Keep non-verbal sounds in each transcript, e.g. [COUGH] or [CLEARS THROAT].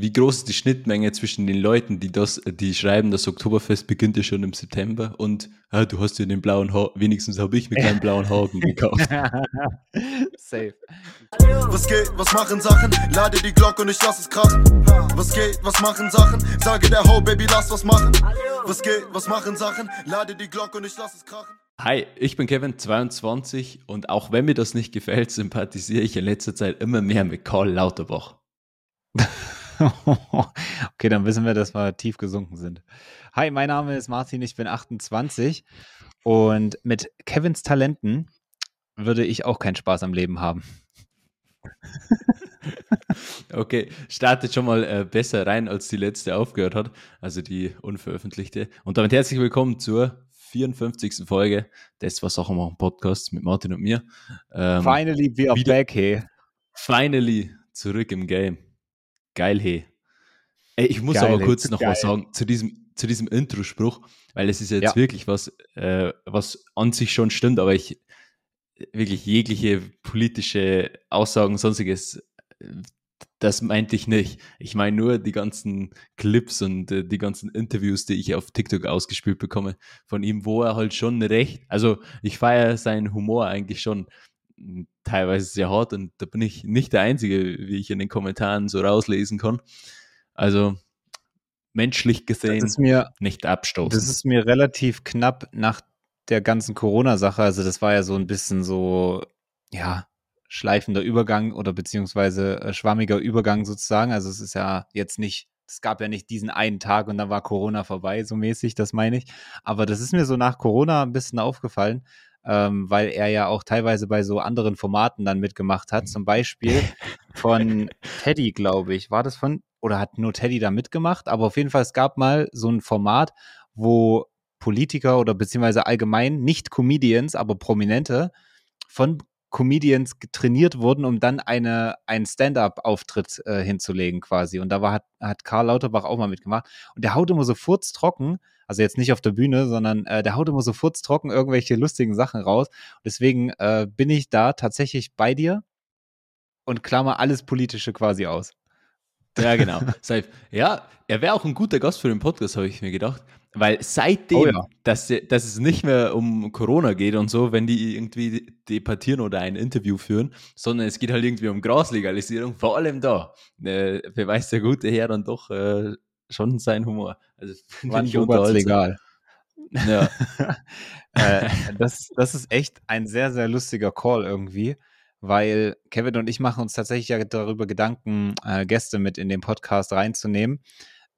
wie groß ist die Schnittmenge zwischen den Leuten, die das, die schreiben, das Oktoberfest beginnt ja schon im September und ah, du hast ja den blauen Haar, wenigstens habe ich mir keinen blauen Haken gekauft. [LAUGHS] Safe. Was geht, was machen Sachen? Lade die Glocke und ich lass es krachen. Was geht, was machen Sachen? Sage der Ho, Baby, lass was machen. Was geht, was machen Sachen? Lade die Glocke und ich lass es krachen. Hi, ich bin Kevin, 22 und auch wenn mir das nicht gefällt, sympathisiere ich in letzter Zeit immer mehr mit Karl Lauterbach. [LAUGHS] [LAUGHS] okay, dann wissen wir, dass wir tief gesunken sind. Hi, mein Name ist Martin, ich bin 28 und mit Kevins Talenten würde ich auch keinen Spaß am Leben haben. [LAUGHS] okay, startet schon mal äh, besser rein, als die letzte aufgehört hat, also die unveröffentlichte. Und damit herzlich willkommen zur 54. Folge des Was auch machen Podcasts mit Martin und mir. Ähm, Finally, we are back, hey. Finally, zurück im Game. Geil, hey. Ey, ich muss geil, aber kurz noch geil. was sagen zu diesem, zu diesem Intro-Spruch, weil es ist jetzt ja. wirklich was, äh, was an sich schon stimmt, aber ich wirklich jegliche politische Aussagen, sonstiges, das meinte ich nicht. Ich meine nur die ganzen Clips und äh, die ganzen Interviews, die ich auf TikTok ausgespielt bekomme von ihm, wo er halt schon recht, also ich feiere seinen Humor eigentlich schon, teilweise sehr hart und da bin ich nicht der Einzige, wie ich in den Kommentaren so rauslesen kann. Also menschlich gesehen mir, nicht abstoßen. Das ist mir relativ knapp nach der ganzen Corona-Sache. Also das war ja so ein bisschen so, ja, schleifender Übergang oder beziehungsweise äh, schwammiger Übergang sozusagen. Also es ist ja jetzt nicht, es gab ja nicht diesen einen Tag und dann war Corona vorbei, so mäßig, das meine ich. Aber das ist mir so nach Corona ein bisschen aufgefallen, ähm, weil er ja auch teilweise bei so anderen Formaten dann mitgemacht hat. Zum Beispiel von [LAUGHS] Teddy, glaube ich. War das von, oder hat nur Teddy da mitgemacht? Aber auf jeden Fall, es gab mal so ein Format, wo Politiker oder beziehungsweise allgemein nicht Comedians, aber Prominente von Comedians trainiert wurden, um dann eine, einen Stand-up-Auftritt äh, hinzulegen quasi. Und da war, hat, hat Karl Lauterbach auch mal mitgemacht. Und der haut immer so furztrocken, also jetzt nicht auf der Bühne, sondern äh, der haut immer so furztrocken irgendwelche lustigen Sachen raus. Deswegen äh, bin ich da tatsächlich bei dir und klammer alles Politische quasi aus. Ja, genau. ja, er wäre auch ein guter Gast für den Podcast, habe ich mir gedacht. Weil seitdem, oh ja. dass, dass es nicht mehr um Corona geht und so, wenn die irgendwie debattieren oder ein Interview führen, sondern es geht halt irgendwie um Graslegalisierung, vor allem da, äh, beweist der gute Herr dann doch äh, schon seinen Humor. Also [LAUGHS] finde ich legal. Ja. [LAUGHS] [LAUGHS] äh, das, das ist echt ein sehr, sehr lustiger Call irgendwie, weil Kevin und ich machen uns tatsächlich ja darüber Gedanken, äh, Gäste mit in den Podcast reinzunehmen.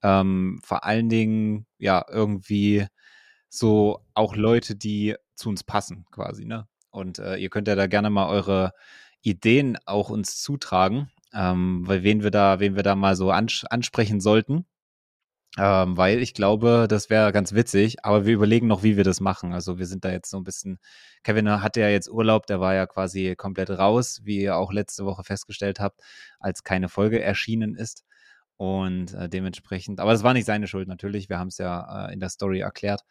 Ähm, vor allen Dingen, ja, irgendwie so auch Leute, die zu uns passen, quasi, ne? Und äh, ihr könnt ja da gerne mal eure Ideen auch uns zutragen, ähm, weil wen wir da, wen wir da mal so ans ansprechen sollten. Ähm, weil ich glaube, das wäre ganz witzig, aber wir überlegen noch, wie wir das machen. Also wir sind da jetzt so ein bisschen, Kevin hatte ja jetzt Urlaub, der war ja quasi komplett raus, wie ihr auch letzte Woche festgestellt habt, als keine Folge erschienen ist. Und äh, dementsprechend, aber das war nicht seine Schuld natürlich, wir haben es ja äh, in der Story erklärt.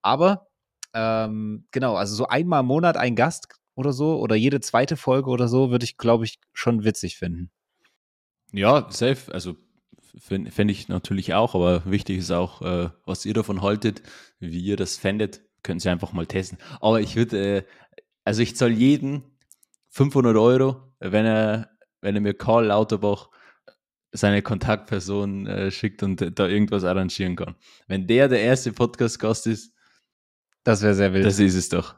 Aber ähm, genau, also so einmal im Monat ein Gast oder so oder jede zweite Folge oder so würde ich, glaube ich, schon witzig finden. Ja, safe. Also fände ich natürlich auch, aber wichtig ist auch, äh, was ihr davon haltet, wie ihr das fändet, können Sie einfach mal testen. Aber ich würde, äh, also ich zahle jeden 500 Euro, wenn er, wenn er mir Karl Lauterbach seine Kontaktperson äh, schickt und da irgendwas arrangieren kann. Wenn der der erste Podcast-Gast ist, das wäre sehr wild. Das ist es doch.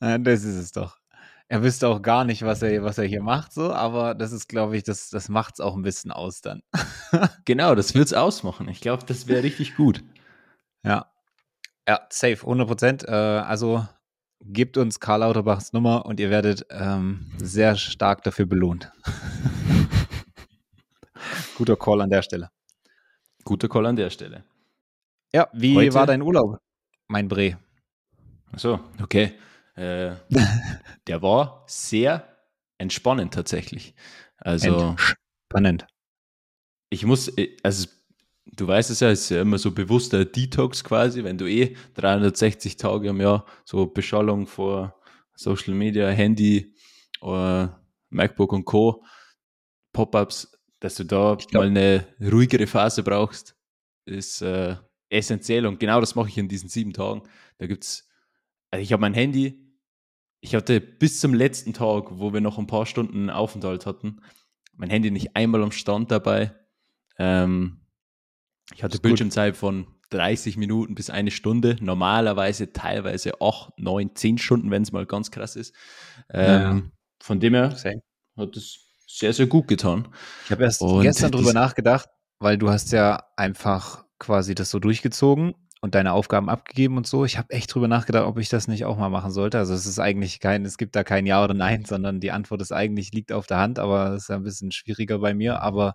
Ja, das ist es doch. Er wüsste auch gar nicht, was er, was er hier macht, so, aber das ist, glaube ich, das, das macht es auch ein bisschen aus dann. [LAUGHS] genau, das wird es ausmachen. Ich glaube, das wäre richtig gut. Ja. Ja, safe, 100 Prozent. Äh, also gebt uns Karl Lauterbachs Nummer und ihr werdet ähm, sehr stark dafür belohnt. [LAUGHS] Guter Call an der Stelle. Guter Call an der Stelle. Ja, wie Heute? war dein Urlaub, mein Bre? Achso, okay. Äh, [LAUGHS] der war sehr entspannend tatsächlich. Also spannend. Ich muss, äh, also du weißt es ja, es ist ja immer so bewusster Detox quasi, wenn du eh 360 Tage im Jahr so Beschallung vor Social Media, Handy, oder äh, MacBook und Co. Pop-ups dass du da glaub, mal eine ruhigere Phase brauchst, ist äh, essentiell. Und genau das mache ich in diesen sieben Tagen. Da gibt's, also ich habe mein Handy, ich hatte bis zum letzten Tag, wo wir noch ein paar Stunden Aufenthalt hatten, mein Handy nicht einmal am Stand dabei. Ähm, ich hatte Bildschirmzeit von 30 Minuten bis eine Stunde, normalerweise teilweise 8, 9, 10 Stunden, wenn es mal ganz krass ist. Ähm, ja. Von dem her Same. hat es sehr, sehr gut getan. Ich habe erst Und gestern drüber nachgedacht, weil du hast ja einfach quasi das so durchgezogen und deine Aufgaben abgegeben und so. Ich habe echt drüber nachgedacht, ob ich das nicht auch mal machen sollte. Also es ist eigentlich kein, es gibt da kein Ja oder Nein, sondern die Antwort ist eigentlich liegt auf der Hand, aber es ist ein bisschen schwieriger bei mir. Aber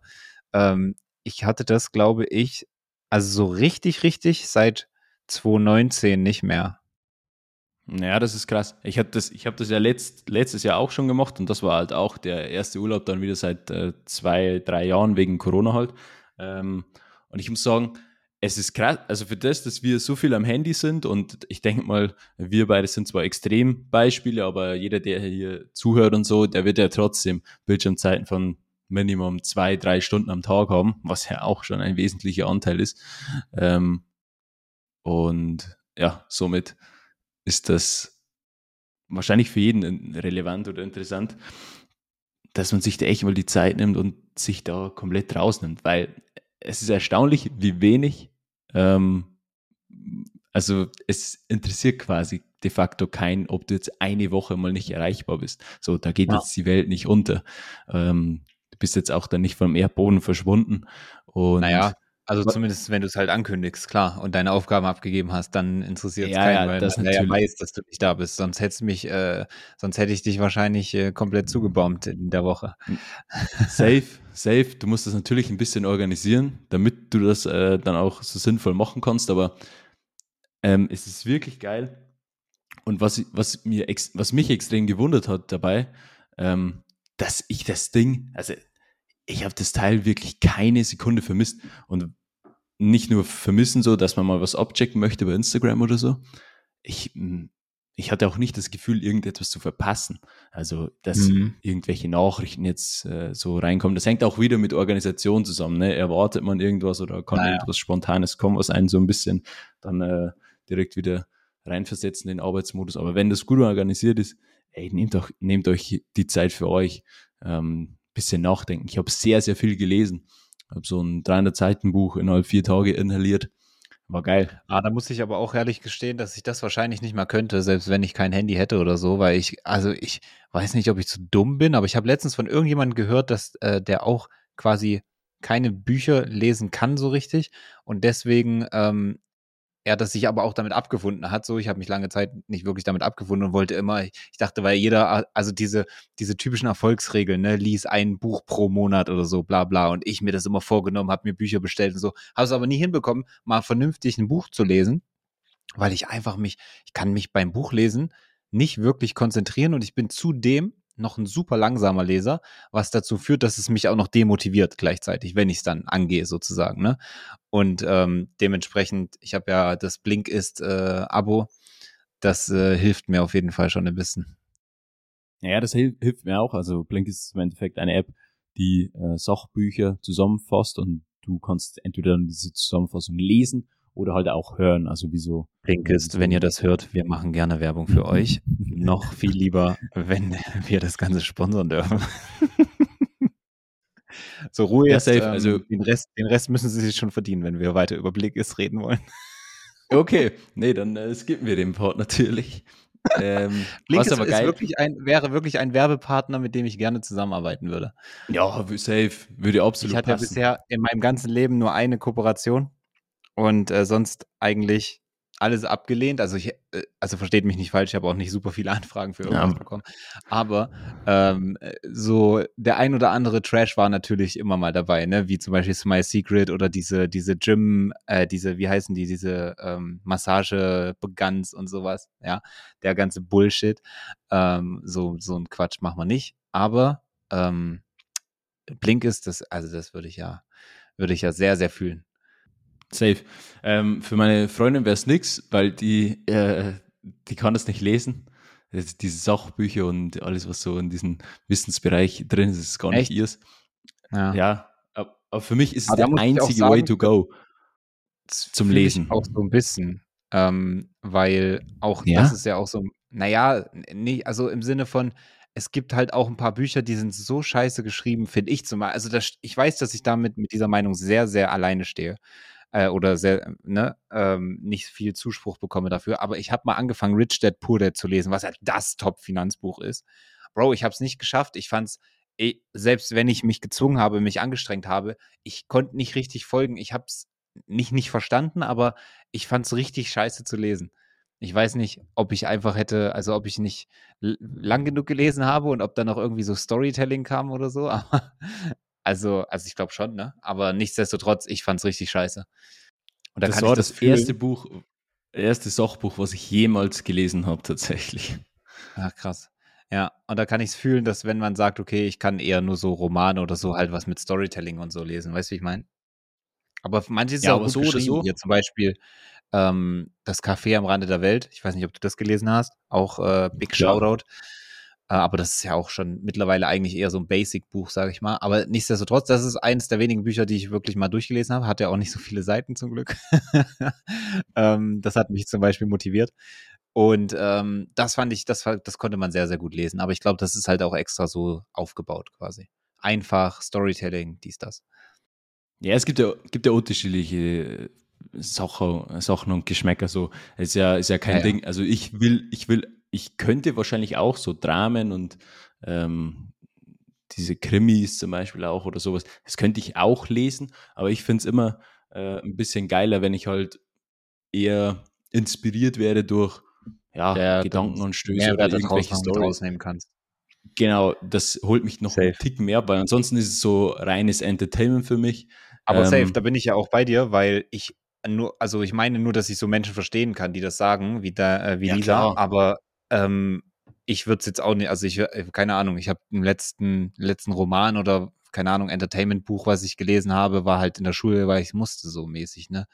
ähm, ich hatte das, glaube ich, also so richtig, richtig seit 2019 nicht mehr. Ja, das ist krass. Ich habe das, hab das ja letzt, letztes Jahr auch schon gemacht und das war halt auch der erste Urlaub dann wieder seit äh, zwei, drei Jahren wegen Corona halt. Ähm, und ich muss sagen, es ist krass, also für das, dass wir so viel am Handy sind und ich denke mal, wir beide sind zwar Extrembeispiele, aber jeder, der hier zuhört und so, der wird ja trotzdem Bildschirmzeiten von Minimum zwei, drei Stunden am Tag haben, was ja auch schon ein wesentlicher Anteil ist. Ähm, und ja, somit ist das wahrscheinlich für jeden relevant oder interessant, dass man sich da echt mal die Zeit nimmt und sich da komplett rausnimmt, weil es ist erstaunlich, wie wenig, ähm, also es interessiert quasi de facto kein, ob du jetzt eine Woche mal nicht erreichbar bist. So, da geht ja. jetzt die Welt nicht unter. Ähm, du bist jetzt auch dann nicht vom Erdboden verschwunden. Und naja, also zumindest, wenn du es halt ankündigst, klar, und deine Aufgaben abgegeben hast, dann interessiert es ja, keinen, weil das man ja weiß, dass du nicht da bist. Sonst hättest mich, äh, sonst hätte ich dich wahrscheinlich äh, komplett zugebombt in der Woche. Safe, safe. Du musst das natürlich ein bisschen organisieren, damit du das äh, dann auch so sinnvoll machen kannst, aber ähm, es ist wirklich geil. Und was, was, mir was mich extrem gewundert hat dabei, ähm, dass ich das Ding, also ich habe das Teil wirklich keine Sekunde vermisst. Und nicht nur vermissen, so, dass man mal was abchecken möchte bei Instagram oder so. Ich, hm, ich hatte auch nicht das Gefühl, irgendetwas zu verpassen. Also, dass mhm. irgendwelche Nachrichten jetzt äh, so reinkommen. Das hängt auch wieder mit Organisation zusammen. Ne? Erwartet man irgendwas oder kann naja. irgendwas Spontanes kommen, was einen so ein bisschen dann äh, direkt wieder reinversetzen in den Arbeitsmodus. Aber wenn das gut organisiert ist, ey, nehmt, doch, nehmt euch die Zeit für euch. Ähm, bisschen nachdenken. Ich habe sehr, sehr viel gelesen. Habe so ein 300 Seiten Buch innerhalb vier Tage inhaliert. War geil. Ah, da muss ich aber auch ehrlich gestehen, dass ich das wahrscheinlich nicht mal könnte, selbst wenn ich kein Handy hätte oder so, weil ich, also ich weiß nicht, ob ich zu dumm bin, aber ich habe letztens von irgendjemandem gehört, dass äh, der auch quasi keine Bücher lesen kann so richtig und deswegen ähm, er das sich aber auch damit abgefunden hat. So, ich habe mich lange Zeit nicht wirklich damit abgefunden und wollte immer, ich dachte, weil jeder, also diese, diese typischen Erfolgsregeln, ne, lies ein Buch pro Monat oder so, bla bla. Und ich mir das immer vorgenommen, habe mir Bücher bestellt und so, habe es aber nie hinbekommen, mal vernünftig ein Buch zu lesen, weil ich einfach mich, ich kann mich beim Buchlesen nicht wirklich konzentrieren und ich bin zudem noch ein super langsamer Leser, was dazu führt, dass es mich auch noch demotiviert gleichzeitig, wenn ich es dann angehe sozusagen. Ne? Und ähm, dementsprechend, ich habe ja das Blink ist äh, Abo, das äh, hilft mir auf jeden Fall schon ein bisschen. Ja, das hilft, hilft mir auch. Also Blink ist im Endeffekt eine App, die äh, Sachbücher zusammenfasst und du kannst entweder diese Zusammenfassung lesen oder halt auch hören. Also wieso? Blinkist, wenn ihr das hört, wir machen gerne Werbung für euch. [LAUGHS] Noch viel lieber, wenn wir das Ganze sponsern dürfen. [LAUGHS] so Ruhe ja, safe. Ähm, also den Rest, den Rest müssen sie sich schon verdienen, wenn wir weiter über Blinkist reden wollen. [LAUGHS] okay, nee, dann äh, skippen wir den Part natürlich. Ähm, Blinkist aber geil. Wirklich ein, wäre wirklich ein Werbepartner, mit dem ich gerne zusammenarbeiten würde. Ja, safe, würde absolut Ich hatte passen. ja bisher in meinem ganzen Leben nur eine Kooperation und äh, sonst eigentlich alles abgelehnt. Also ich, äh, also versteht mich nicht falsch, ich habe auch nicht super viele [LAUGHS] Anfragen für irgendwas ja. bekommen. Aber ähm, äh, so der ein oder andere Trash war natürlich immer mal dabei, ne? Wie zum Beispiel Smile Secret oder diese, diese Gym, äh, diese, wie heißen die, diese ähm, Massage Guns und sowas, ja, der ganze Bullshit. Ähm, so, so ein Quatsch machen wir nicht. Aber ähm, Blink ist das, also das würde ich ja, würde ich ja sehr, sehr fühlen. Safe. Ähm, für meine Freundin wäre es nix, weil die, äh, die kann das nicht lesen. Diese Sachbücher und alles, was so in diesem Wissensbereich drin ist, ist gar Echt? nicht ihrs. Ja. ja. aber für mich ist es der einzige sagen, Way to go zum Lesen. auch so ein bisschen. Ähm, weil auch ja? das ist ja auch so, naja, nee, also im Sinne von, es gibt halt auch ein paar Bücher, die sind so scheiße geschrieben, finde ich zum Beispiel. Also das, ich weiß, dass ich damit mit dieser Meinung sehr, sehr alleine stehe. Äh, oder sehr, ne, ähm, nicht viel Zuspruch bekomme dafür. Aber ich habe mal angefangen, Rich Dad Poor Dad zu lesen, was halt das Top-Finanzbuch ist. Bro, ich habe es nicht geschafft. Ich fand's, ey, selbst wenn ich mich gezwungen habe, mich angestrengt habe, ich konnte nicht richtig folgen. Ich habe es nicht nicht verstanden, aber ich fand es richtig scheiße zu lesen. Ich weiß nicht, ob ich einfach hätte, also ob ich nicht lang genug gelesen habe und ob da noch irgendwie so Storytelling kam oder so. [LAUGHS] Aber, also, also ich glaube schon, ne? Aber nichtsdestotrotz, ich fand es richtig scheiße. Und da das war das, das erste Buch, erste Sachbuch, was ich jemals gelesen habe, tatsächlich. Ach, krass. Ja, und da kann ich es fühlen, dass wenn man sagt, okay, ich kann eher nur so Romane oder so halt was mit Storytelling und so lesen, weißt du, wie ich meine? Aber manches ist ja, auch gut so oder so. Hier zum Beispiel ähm, das Café am Rande der Welt. Ich weiß nicht, ob du das gelesen hast. Auch äh, Big Shoutout. Äh, aber das ist ja auch schon mittlerweile eigentlich eher so ein Basic-Buch, sage ich mal. Aber nichtsdestotrotz, das ist eines der wenigen Bücher, die ich wirklich mal durchgelesen habe. Hat ja auch nicht so viele Seiten zum Glück. [LAUGHS] ähm, das hat mich zum Beispiel motiviert. Und ähm, das fand ich, das, das konnte man sehr, sehr gut lesen. Aber ich glaube, das ist halt auch extra so aufgebaut quasi. Einfach Storytelling, dies, das. Ja, es gibt ja, gibt ja unterschiedliche Sachen, Sachen und Geschmäcker. So, ist ja, ist ja kein ja, Ding. Also ich will, ich will, ich könnte wahrscheinlich auch so Dramen und ähm, diese Krimis zum Beispiel auch oder sowas. Das könnte ich auch lesen, aber ich finde es immer äh, ein bisschen geiler, wenn ich halt eher inspiriert werde durch ja, ja Gedankenanstöße oder irgendwelche Storys nehmen kannst. Genau, das holt mich noch safe. einen Tick mehr, weil ansonsten ist es so reines Entertainment für mich. Aber ähm, safe, da bin ich ja auch bei dir, weil ich nur, also ich meine nur, dass ich so Menschen verstehen kann, die das sagen, wie, da, äh, wie ja, Lisa, aber ähm, ich würde es jetzt auch nicht, also ich, äh, keine Ahnung, ich habe im letzten, letzten Roman oder, keine Ahnung, Entertainment-Buch, was ich gelesen habe, war halt in der Schule, weil ich musste so mäßig, ne?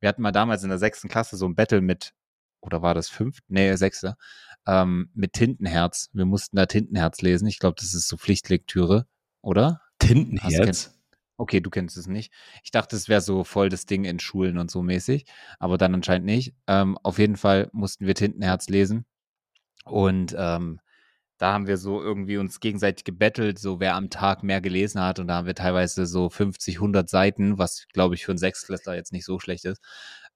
Wir hatten mal damals in der sechsten Klasse so ein Battle mit, oder war das fünf? Nee, sechste, ähm, mit Tintenherz. Wir mussten da Tintenherz lesen. Ich glaube, das ist so Pflichtlektüre, oder? Tintenherz? Okay, du kennst es nicht. Ich dachte, es wäre so voll das Ding in Schulen und so mäßig, aber dann anscheinend nicht. Ähm, auf jeden Fall mussten wir Tintenherz lesen. Und ähm, da haben wir so irgendwie uns gegenseitig gebettelt, so wer am Tag mehr gelesen hat. Und da haben wir teilweise so 50, 100 Seiten, was glaube ich für einen Sechsklässler jetzt nicht so schlecht ist,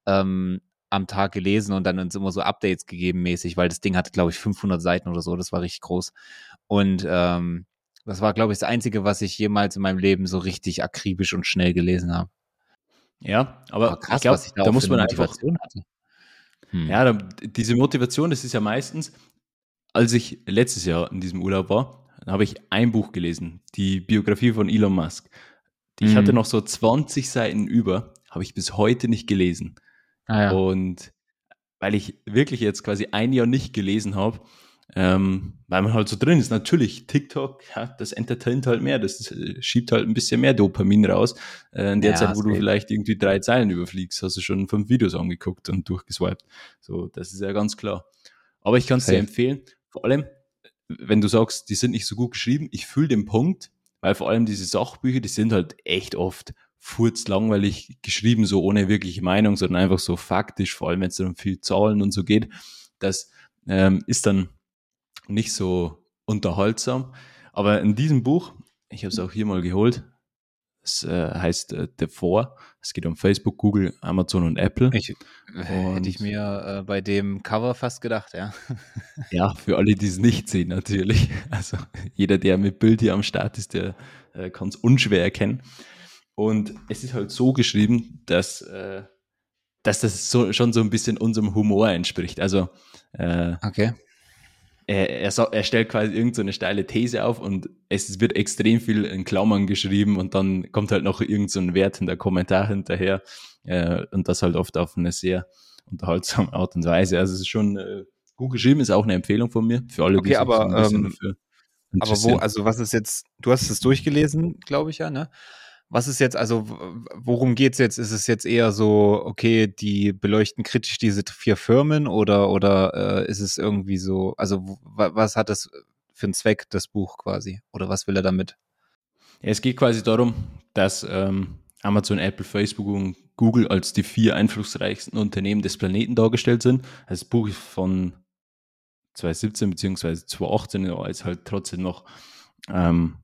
ähm, am Tag gelesen und dann uns immer so Updates gegeben mäßig, weil das Ding hatte glaube ich 500 Seiten oder so. Das war richtig groß. Und ähm, das war, glaube ich, das Einzige, was ich jemals in meinem Leben so richtig akribisch und schnell gelesen habe. Ja, aber, aber krass, glaub, da, da muss man einfach. Hatte. Hm. Ja, da, diese Motivation, das ist ja meistens, als ich letztes Jahr in diesem Urlaub war, habe ich ein Buch gelesen, die Biografie von Elon Musk. Ich mhm. hatte noch so 20 Seiten über, habe ich bis heute nicht gelesen. Ah, ja. Und weil ich wirklich jetzt quasi ein Jahr nicht gelesen habe, ähm, weil man halt so drin ist. Natürlich, TikTok, ja, das entertaint halt mehr, das äh, schiebt halt ein bisschen mehr Dopamin raus. Äh, in der ja, Zeit, wo du geht. vielleicht irgendwie drei Zeilen überfliegst, hast du schon fünf Videos angeguckt und durchgeswiped. So, das ist ja ganz klar. Aber ich kann es dir empfehlen, vor allem, wenn du sagst, die sind nicht so gut geschrieben, ich fühle den Punkt, weil vor allem diese Sachbücher, die sind halt echt oft furzlangweilig geschrieben, so ohne wirkliche Meinung, sondern einfach so faktisch, vor allem wenn es um viel Zahlen und so geht. Das ähm, ist dann nicht so unterhaltsam. Aber in diesem Buch, ich habe es auch hier mal geholt, es äh, heißt äh, The Four. Es geht um Facebook, Google, Amazon und Apple. Ich, und, hätte ich mir äh, bei dem Cover fast gedacht, ja. [LAUGHS] ja, für alle, die es nicht sehen, natürlich. Also jeder, der mit Bild hier am Start ist, der äh, kann es unschwer erkennen. Und es ist halt so geschrieben, dass, äh, dass das so, schon so ein bisschen unserem Humor entspricht. Also äh, okay er, er, er stellt quasi irgendeine so steile These auf und es wird extrem viel in Klammern geschrieben und dann kommt halt noch irgendein so Wert in der Kommentar hinterher äh, und das halt oft auf eine sehr unterhaltsame Art und Weise. Also es ist schon äh, gut geschrieben, ist auch eine Empfehlung von mir für alle, okay, die aber, so ein bisschen ähm, dafür aber wo, also was ist jetzt, du hast es durchgelesen, glaube ich ja, ne? Was ist jetzt, also worum geht es jetzt? Ist es jetzt eher so, okay, die beleuchten kritisch diese vier Firmen oder, oder äh, ist es irgendwie so, also was hat das für einen Zweck, das Buch quasi? Oder was will er damit? Es geht quasi darum, dass ähm, Amazon, Apple, Facebook und Google als die vier einflussreichsten Unternehmen des Planeten dargestellt sind. Das Buch ist von 2017 bzw. 2018, aber ist halt trotzdem noch ähm,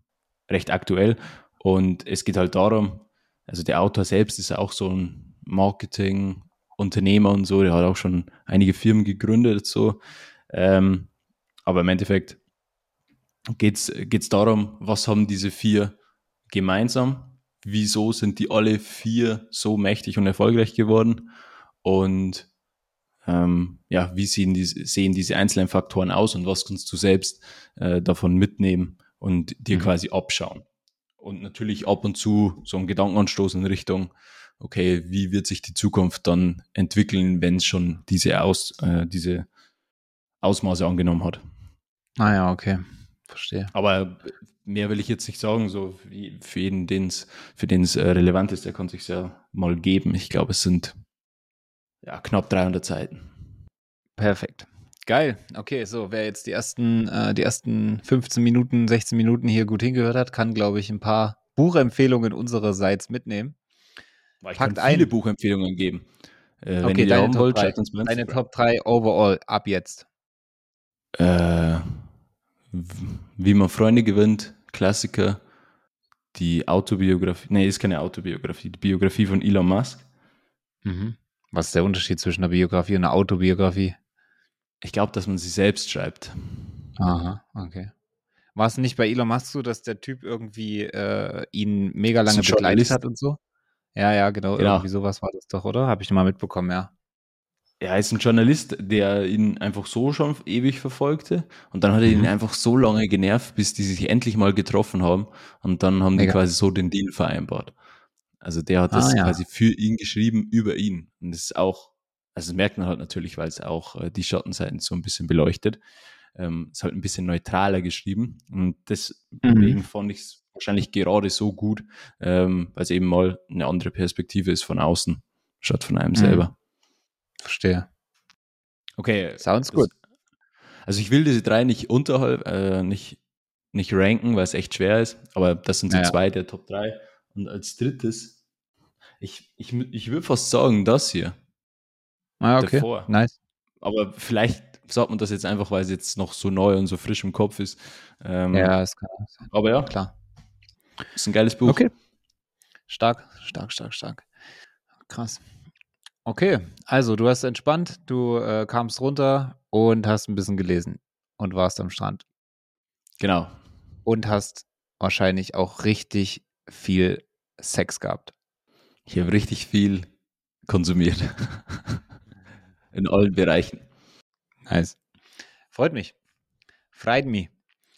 recht aktuell. Und es geht halt darum, also der Autor selbst ist auch so ein Marketing-Unternehmer und so, der hat auch schon einige Firmen gegründet, so. Ähm, aber im Endeffekt geht es darum, was haben diese vier gemeinsam? Wieso sind die alle vier so mächtig und erfolgreich geworden? Und ähm, ja, wie sehen, die, sehen diese einzelnen Faktoren aus und was kannst du selbst äh, davon mitnehmen und dir mhm. quasi abschauen? Und natürlich ab und zu so einen Gedankenanstoß in Richtung, okay, wie wird sich die Zukunft dann entwickeln, wenn es schon diese, Aus, äh, diese Ausmaße angenommen hat. Ah ja, okay. Verstehe. Aber mehr will ich jetzt nicht sagen, so für jeden, den's, für den es äh, relevant ist, der kann sich ja mal geben. Ich glaube, es sind ja, knapp 300 Seiten. Perfekt. Geil. Okay, so, wer jetzt die ersten, äh, die ersten 15 Minuten, 16 Minuten hier gut hingehört hat, kann, glaube ich, ein paar Buchempfehlungen unsererseits mitnehmen. Ich Packt kann viele ein. Buchempfehlungen geben. Äh, okay, deine, Top, wollt, 3, deine Top 3 overall ab jetzt. Äh, wie man Freunde gewinnt, Klassiker, die Autobiografie, nee, ist keine Autobiografie, die Biografie von Elon Musk. Mhm. Was ist der Unterschied zwischen einer Biografie und einer Autobiografie? Ich glaube, dass man sie selbst schreibt. Aha, okay. War es nicht bei Elon Musk so, dass der Typ irgendwie äh, ihn mega lange begleitet hat und so? Ja, ja, genau, genau. Irgendwie sowas war das doch, oder? Habe ich mal mitbekommen, ja er ist ein Journalist, der ihn einfach so schon ewig verfolgte. Und dann hat er ihn mhm. einfach so lange genervt, bis die sich endlich mal getroffen haben. Und dann haben die Mega. quasi so den Deal vereinbart. Also der hat ah, das ja. quasi für ihn geschrieben, über ihn. Und das ist auch, also das merkt man halt natürlich, weil es auch äh, die Schattenseiten so ein bisschen beleuchtet. Ähm, ist halt ein bisschen neutraler geschrieben. Und deswegen mhm. fand ich es wahrscheinlich gerade so gut, ähm, weil es eben mal eine andere Perspektive ist von außen, statt von einem mhm. selber. Verstehe. Okay. Sounds good. Also ich will diese drei nicht unterhalb, äh, nicht, nicht ranken, weil es echt schwer ist, aber das sind so ja, zwei der Top 3. Und als drittes, ich, ich, ich würde fast sagen, das hier. Ah, okay. Davor. Nice. Aber vielleicht sagt man das jetzt einfach, weil es jetzt noch so neu und so frisch im Kopf ist. Ähm, ja, es kann sein. Aber ja, klar. Ist ein geiles Buch. Okay. Stark, stark, stark, stark. Krass. Okay, also du hast entspannt, du äh, kamst runter und hast ein bisschen gelesen und warst am Strand. Genau. Und hast wahrscheinlich auch richtig viel Sex gehabt. Ich habe richtig viel konsumiert. [LAUGHS] In allen Bereichen. Nice. Freut mich. Freut mich.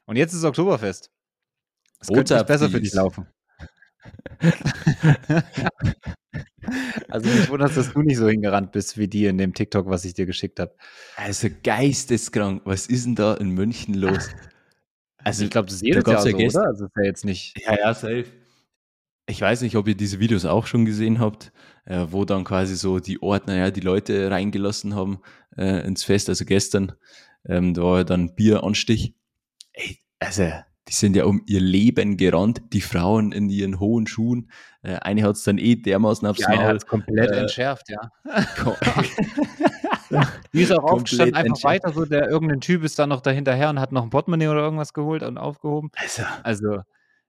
Und jetzt ist Oktoberfest. Es könnte nicht besser für dich laufen. [LAUGHS] Also mich wundert, dass du nicht so hingerannt bist wie die in dem TikTok, was ich dir geschickt habe. Also geisteskrank. Was ist denn da in München los? Also ich glaube, das ist jedes Jahr so, oder? Also ist ja jetzt nicht. Ja, ja, safe. Ich weiß nicht, ob ihr diese Videos auch schon gesehen habt, äh, wo dann quasi so die Ordner ja die Leute reingelassen haben äh, ins Fest. Also gestern, ähm, da war dann Bieranstich. Ey, also die sind ja um ihr Leben gerannt, die Frauen in ihren hohen Schuhen. Äh, eine hat es dann eh dermaßen aufs Maul. Eine komplett äh, entschärft, ja. [LAUGHS] [LAUGHS] die ist auch aufgestanden, einfach entschärft. weiter so, der irgendein Typ ist dann noch dahinterher und hat noch ein Portemonnaie oder irgendwas geholt und aufgehoben. Also, also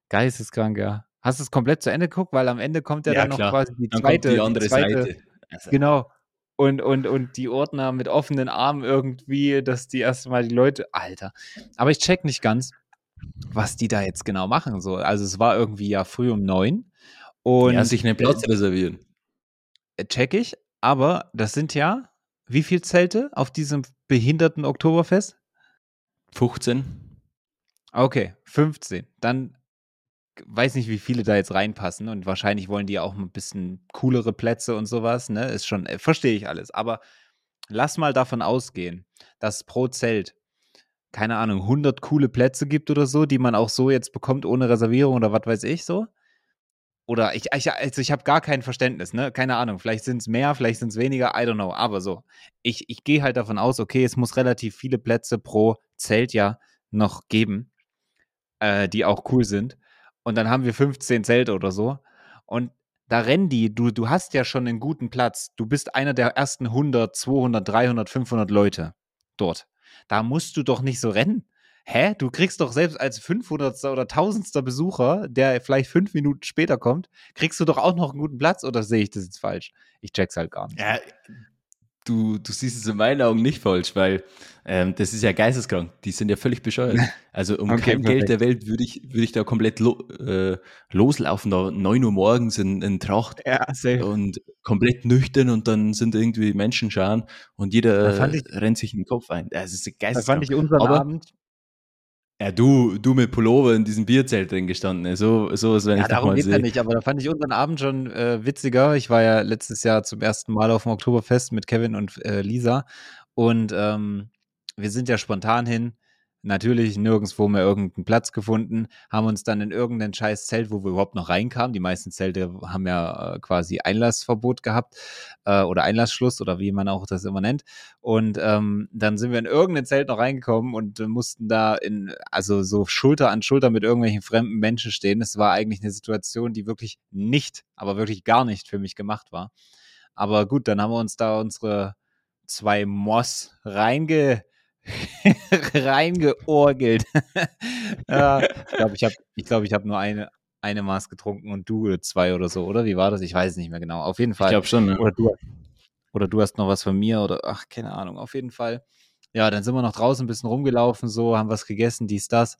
geisteskrank, ja. Hast du es komplett zu Ende geguckt? Weil am Ende kommt ja, ja dann noch quasi die dann zweite, die andere die zweite, Seite. Also. Genau. Und, und, und die Ordner mit offenen Armen irgendwie, dass die erstmal die Leute, Alter. Aber ich check nicht ganz was die da jetzt genau machen. So. Also es war irgendwie ja früh um neun. Und ja, sich einen Platz reservieren. Äh, check ich, aber das sind ja wie viele Zelte auf diesem behinderten Oktoberfest? 15. Okay, 15. Dann weiß nicht, wie viele da jetzt reinpassen und wahrscheinlich wollen die auch ein bisschen coolere Plätze und sowas, ne? Ist schon, äh, verstehe ich alles. Aber lass mal davon ausgehen, dass pro Zelt keine Ahnung, 100 coole Plätze gibt oder so, die man auch so jetzt bekommt ohne Reservierung oder was weiß ich so. Oder ich, ich also ich habe gar kein Verständnis, ne? Keine Ahnung. Vielleicht sind es mehr, vielleicht sind es weniger, I don't know. Aber so, ich, ich gehe halt davon aus, okay, es muss relativ viele Plätze pro Zelt ja noch geben, äh, die auch cool sind. Und dann haben wir 15 Zelte oder so. Und da rennen die, du, du hast ja schon einen guten Platz. Du bist einer der ersten 100, 200, 300, 500 Leute dort. Da musst du doch nicht so rennen. Hä? Du kriegst doch selbst als 500. oder 1000. Besucher, der vielleicht fünf Minuten später kommt, kriegst du doch auch noch einen guten Platz oder sehe ich das jetzt falsch? Ich check's halt gar nicht. Ja, du, du siehst es in meinen Augen nicht falsch, weil ähm, das ist ja geisteskrank. Die sind ja völlig bescheuert. [LAUGHS] Also um okay, kein perfekt. Geld der Welt würde ich, würde ich da komplett lo, äh, loslaufen, da 9 Uhr morgens in, in Tracht ja, und komplett nüchtern und dann sind irgendwie Menschen schauen und jeder ich, rennt sich in den Kopf ein. Das ist geisteskrank. Da fand ich unseren Aber, Abend ja, du, du mit Pullover in diesem Bierzelt drin gestanden. So, so ist, wenn ja, ich darum geht ja nicht, aber da fand ich unseren Abend schon äh, witziger. Ich war ja letztes Jahr zum ersten Mal auf dem Oktoberfest mit Kevin und äh, Lisa und ähm, wir sind ja spontan hin natürlich nirgendwo mehr irgendeinen Platz gefunden, haben uns dann in irgendein scheiß Zelt, wo wir überhaupt noch reinkamen. Die meisten Zelte haben ja äh, quasi Einlassverbot gehabt äh, oder Einlassschluss oder wie man auch das immer nennt. Und ähm, dann sind wir in irgendein Zelt noch reingekommen und äh, mussten da in, also so Schulter an Schulter mit irgendwelchen fremden Menschen stehen. Es war eigentlich eine Situation, die wirklich nicht, aber wirklich gar nicht für mich gemacht war. Aber gut, dann haben wir uns da unsere zwei Moss reinge [LAUGHS] reingeorgelt. [LAUGHS] ja, ich glaube, ich habe ich glaub, ich hab nur eine, eine Maß getrunken und du zwei oder so, oder? Wie war das? Ich weiß nicht mehr genau. Auf jeden Fall. Ich glaube schon, ne? Oder du, oder du hast noch was von mir oder ach, keine Ahnung. Auf jeden Fall. Ja, dann sind wir noch draußen ein bisschen rumgelaufen, so, haben was gegessen, dies, das.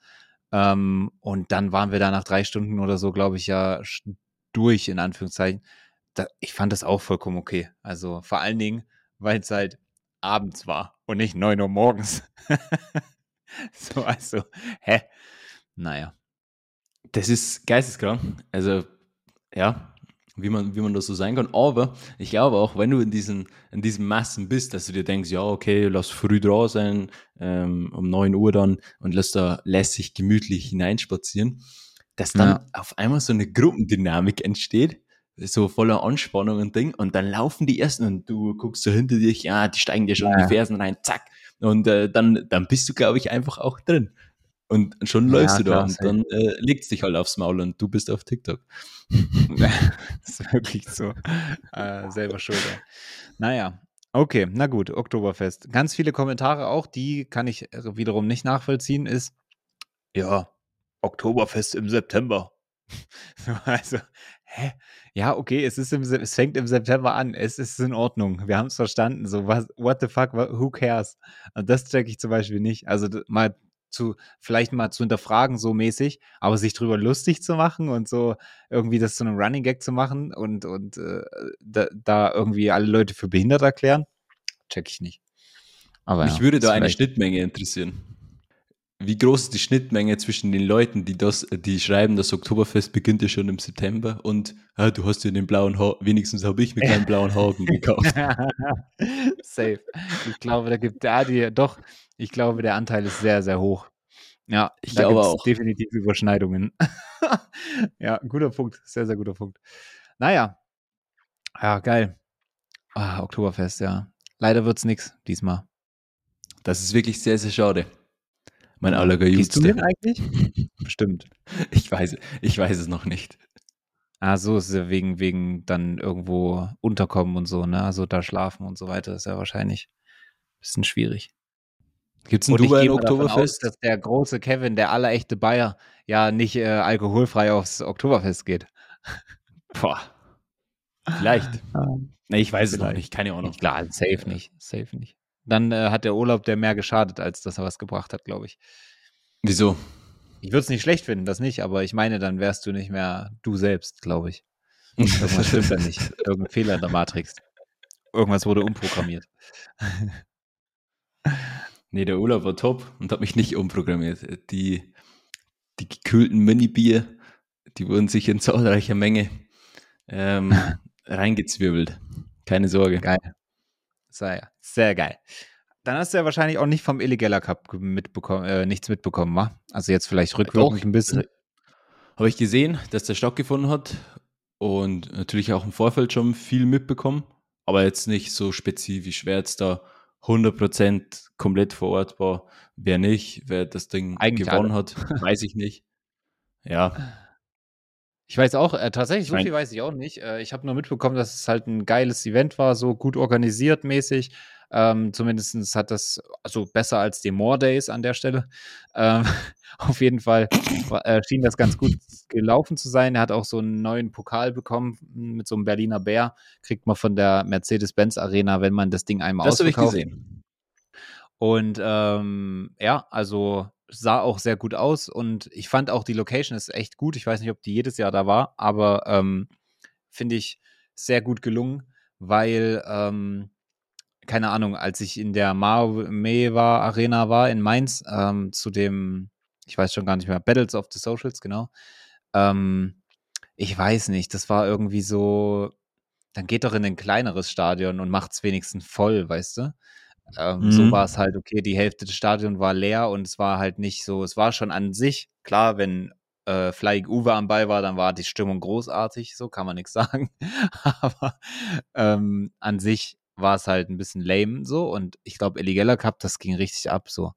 Ähm, und dann waren wir da nach drei Stunden oder so, glaube ich, ja durch, in Anführungszeichen. Da, ich fand das auch vollkommen okay. Also vor allen Dingen, weil es halt abends war und nicht 9 Uhr morgens. [LAUGHS] so, also, hä? Naja. Das ist geisteskrank. Also, ja, wie man, wie man das so sein kann. Aber ich glaube auch, wenn du in diesen, in diesen Massen bist, dass du dir denkst, ja, okay, lass früh draus sein, ähm, um 9 Uhr dann und lass da lässig gemütlich hineinspazieren, dass dann ja. auf einmal so eine Gruppendynamik entsteht, so voller Anspannung und Ding. Und dann laufen die ersten und du guckst so hinter dich, ja, die steigen dir schon ja. in die Fersen rein, zack. Und äh, dann, dann bist du, glaube ich, einfach auch drin. Und schon läufst ja, du da und dann äh, legst dich halt aufs Maul und du bist auf TikTok. das [LAUGHS] ist wirklich so. Äh, selber schuld. Naja, okay, na gut, Oktoberfest. Ganz viele Kommentare auch, die kann ich wiederum nicht nachvollziehen, ist, ja, Oktoberfest im September. [LAUGHS] also, hä? Ja, okay, es, ist im, es fängt im September an. Es ist in Ordnung. Wir haben es verstanden. So, was, what the fuck, who cares? Und das check ich zum Beispiel nicht. Also mal zu, vielleicht mal zu hinterfragen, so mäßig, aber sich drüber lustig zu machen und so irgendwie das zu einem Running Gag zu machen und, und äh, da, da, irgendwie alle Leute für behindert erklären, check ich nicht. Aber Mich ja, würde da eine Schnittmenge interessieren wie groß ist die Schnittmenge zwischen den Leuten, die das, die schreiben, das Oktoberfest beginnt ja schon im September und ah, du hast ja den blauen Haar, wenigstens habe ich mir keinen [LAUGHS] blauen Haken gekauft. [LAUGHS] Safe. Ich glaube, da gibt da die, doch, ich glaube, der Anteil ist sehr, sehr hoch. Ja, ich glaube auch. Definitiv Überschneidungen. [LAUGHS] ja, guter Punkt. Sehr, sehr guter Punkt. Naja. Ja, geil. Ah, Oktoberfest, ja. Leider wird es nichts diesmal. Das ist wirklich sehr, sehr schade. Mein allerger Gehst du mit eigentlich? [LAUGHS] Bestimmt. Ich weiß, ich weiß es noch nicht. Ah, so ist es ja wegen, wegen dann irgendwo unterkommen und so, ne? Also da schlafen und so weiter ist ja wahrscheinlich ein bisschen schwierig. Gibt es ein Dubai ein Oktoberfest? Aus, dass der große Kevin, der allerechte Bayer, ja nicht äh, alkoholfrei aufs Oktoberfest geht. [LAUGHS] Boah. Vielleicht. nee, ich weiß Vielleicht. es noch nicht, keine Ahnung. Klar, safe nicht. Safe nicht dann äh, hat der Urlaub der mehr geschadet, als dass er was gebracht hat, glaube ich. Wieso? Ich würde es nicht schlecht finden, das nicht, aber ich meine, dann wärst du nicht mehr du selbst, glaube ich. Irgendwas stimmt da nicht. [LAUGHS] Irgendein Fehler in der Matrix. Irgendwas wurde umprogrammiert. [LAUGHS] nee, der Urlaub war top und hat mich nicht umprogrammiert. Die, die gekühlten Mini-Bier, die wurden sich in zahlreicher Menge ähm, [LAUGHS] reingezwirbelt. Keine Sorge. Geil. Sehr, sehr geil. Dann hast du ja wahrscheinlich auch nicht vom Illegaler Cup mitbekommen, äh, nichts mitbekommen, wa? Also jetzt vielleicht rückwirkend Doch, ein bisschen. Habe ich gesehen, dass der stattgefunden hat und natürlich auch im Vorfeld schon viel mitbekommen, aber jetzt nicht so spezifisch, wer jetzt da 100% komplett vor Ort war, wer nicht, wer das Ding Eigentlich gewonnen alle. hat, weiß ich nicht. Ja, [LAUGHS] Ich weiß auch, äh, tatsächlich, so viel weiß ich auch nicht. Äh, ich habe nur mitbekommen, dass es halt ein geiles Event war, so gut organisiert mäßig. Ähm, Zumindest hat das, also besser als die More Days an der Stelle. Ähm, [LAUGHS] auf jeden Fall äh, schien das ganz gut gelaufen zu sein. Er hat auch so einen neuen Pokal bekommen mit so einem Berliner Bär. Kriegt man von der Mercedes-Benz Arena, wenn man das Ding einmal das ausverkauft. Das habe ich gesehen. Und ähm, ja, also sah auch sehr gut aus und ich fand auch die Location ist echt gut. Ich weiß nicht, ob die jedes Jahr da war, aber ähm, finde ich sehr gut gelungen, weil, ähm, keine Ahnung, als ich in der Meva Arena war in Mainz, ähm, zu dem, ich weiß schon gar nicht mehr, Battles of the Socials, genau. Ähm, ich weiß nicht, das war irgendwie so, dann geht doch in ein kleineres Stadion und macht es wenigstens voll, weißt du? Ähm, mhm. So war es halt, okay, die Hälfte des Stadions war leer und es war halt nicht so, es war schon an sich, klar, wenn äh, Flying Uwe am Ball war, dann war die Stimmung großartig, so kann man nichts [LAUGHS] sagen. Aber ähm, an sich war es halt ein bisschen lame so und ich glaube, Eligella Cup, das ging richtig ab so.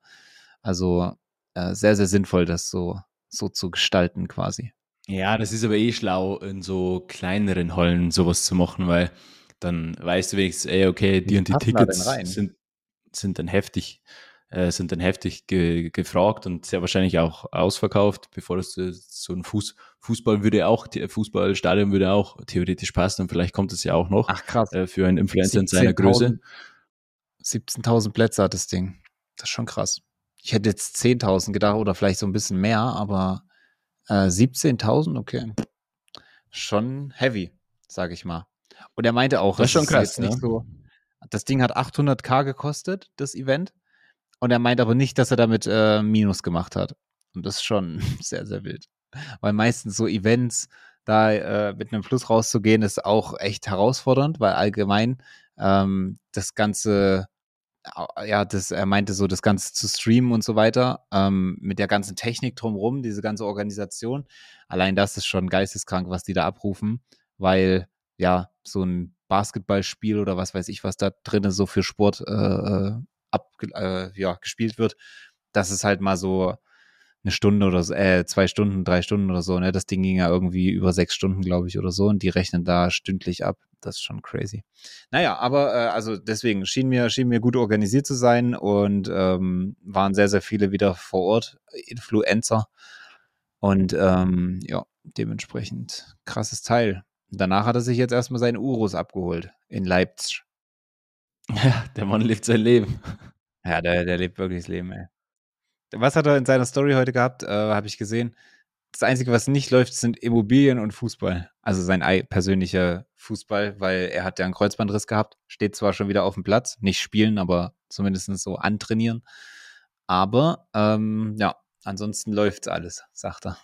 Also äh, sehr, sehr sinnvoll, das so, so zu gestalten quasi. Ja, das ist aber eh schlau, in so kleineren Hallen sowas zu machen, weil dann weißt du wenigstens, ey, okay, die und die Tickets sind, sind dann heftig, äh, sind dann heftig ge gefragt und sehr wahrscheinlich auch ausverkauft, bevor das so ein Fuß, Fußball würde auch, Fußballstadion würde auch theoretisch passen und vielleicht kommt es ja auch noch Ach, krass. Äh, für einen Influencer in seiner Größe. 17.000 Plätze hat das Ding. Das ist schon krass. Ich hätte jetzt 10.000 gedacht oder vielleicht so ein bisschen mehr, aber äh, 17.000, okay. Schon heavy, sage ich mal. Und er meinte auch, das ist schon krass, ist nicht ja. so, das Ding hat 800k gekostet, das Event. Und er meint aber nicht, dass er damit äh, Minus gemacht hat. Und das ist schon [LAUGHS] sehr, sehr wild. Weil meistens so Events, da äh, mit einem Plus rauszugehen, ist auch echt herausfordernd, weil allgemein ähm, das Ganze, ja, das, er meinte so, das Ganze zu streamen und so weiter, ähm, mit der ganzen Technik drumherum, diese ganze Organisation, allein das ist schon geisteskrank, was die da abrufen, weil ja, so ein Basketballspiel oder was weiß ich, was da drinnen so für Sport äh, äh, ab, äh, ja, gespielt wird, das ist halt mal so eine Stunde oder so, äh, zwei Stunden, drei Stunden oder so, ne? Das Ding ging ja irgendwie über sechs Stunden, glaube ich, oder so, und die rechnen da stündlich ab. Das ist schon crazy. Naja, aber äh, also deswegen schien mir, schien mir gut organisiert zu sein und ähm, waren sehr, sehr viele wieder vor Ort, Influencer. Und ähm, ja, dementsprechend krasses Teil. Danach hat er sich jetzt erstmal seinen Urus abgeholt in Leipzig. Ja, der Mann lebt sein Leben. Ja, der, der lebt wirklich das Leben, ey. Was hat er in seiner Story heute gehabt? Äh, Habe ich gesehen. Das Einzige, was nicht läuft, sind Immobilien und Fußball. Also sein persönlicher Fußball, weil er hat ja einen Kreuzbandriss gehabt. Steht zwar schon wieder auf dem Platz, nicht spielen, aber zumindest so antrainieren. Aber ähm, ja, ansonsten läuft's alles, sagt er.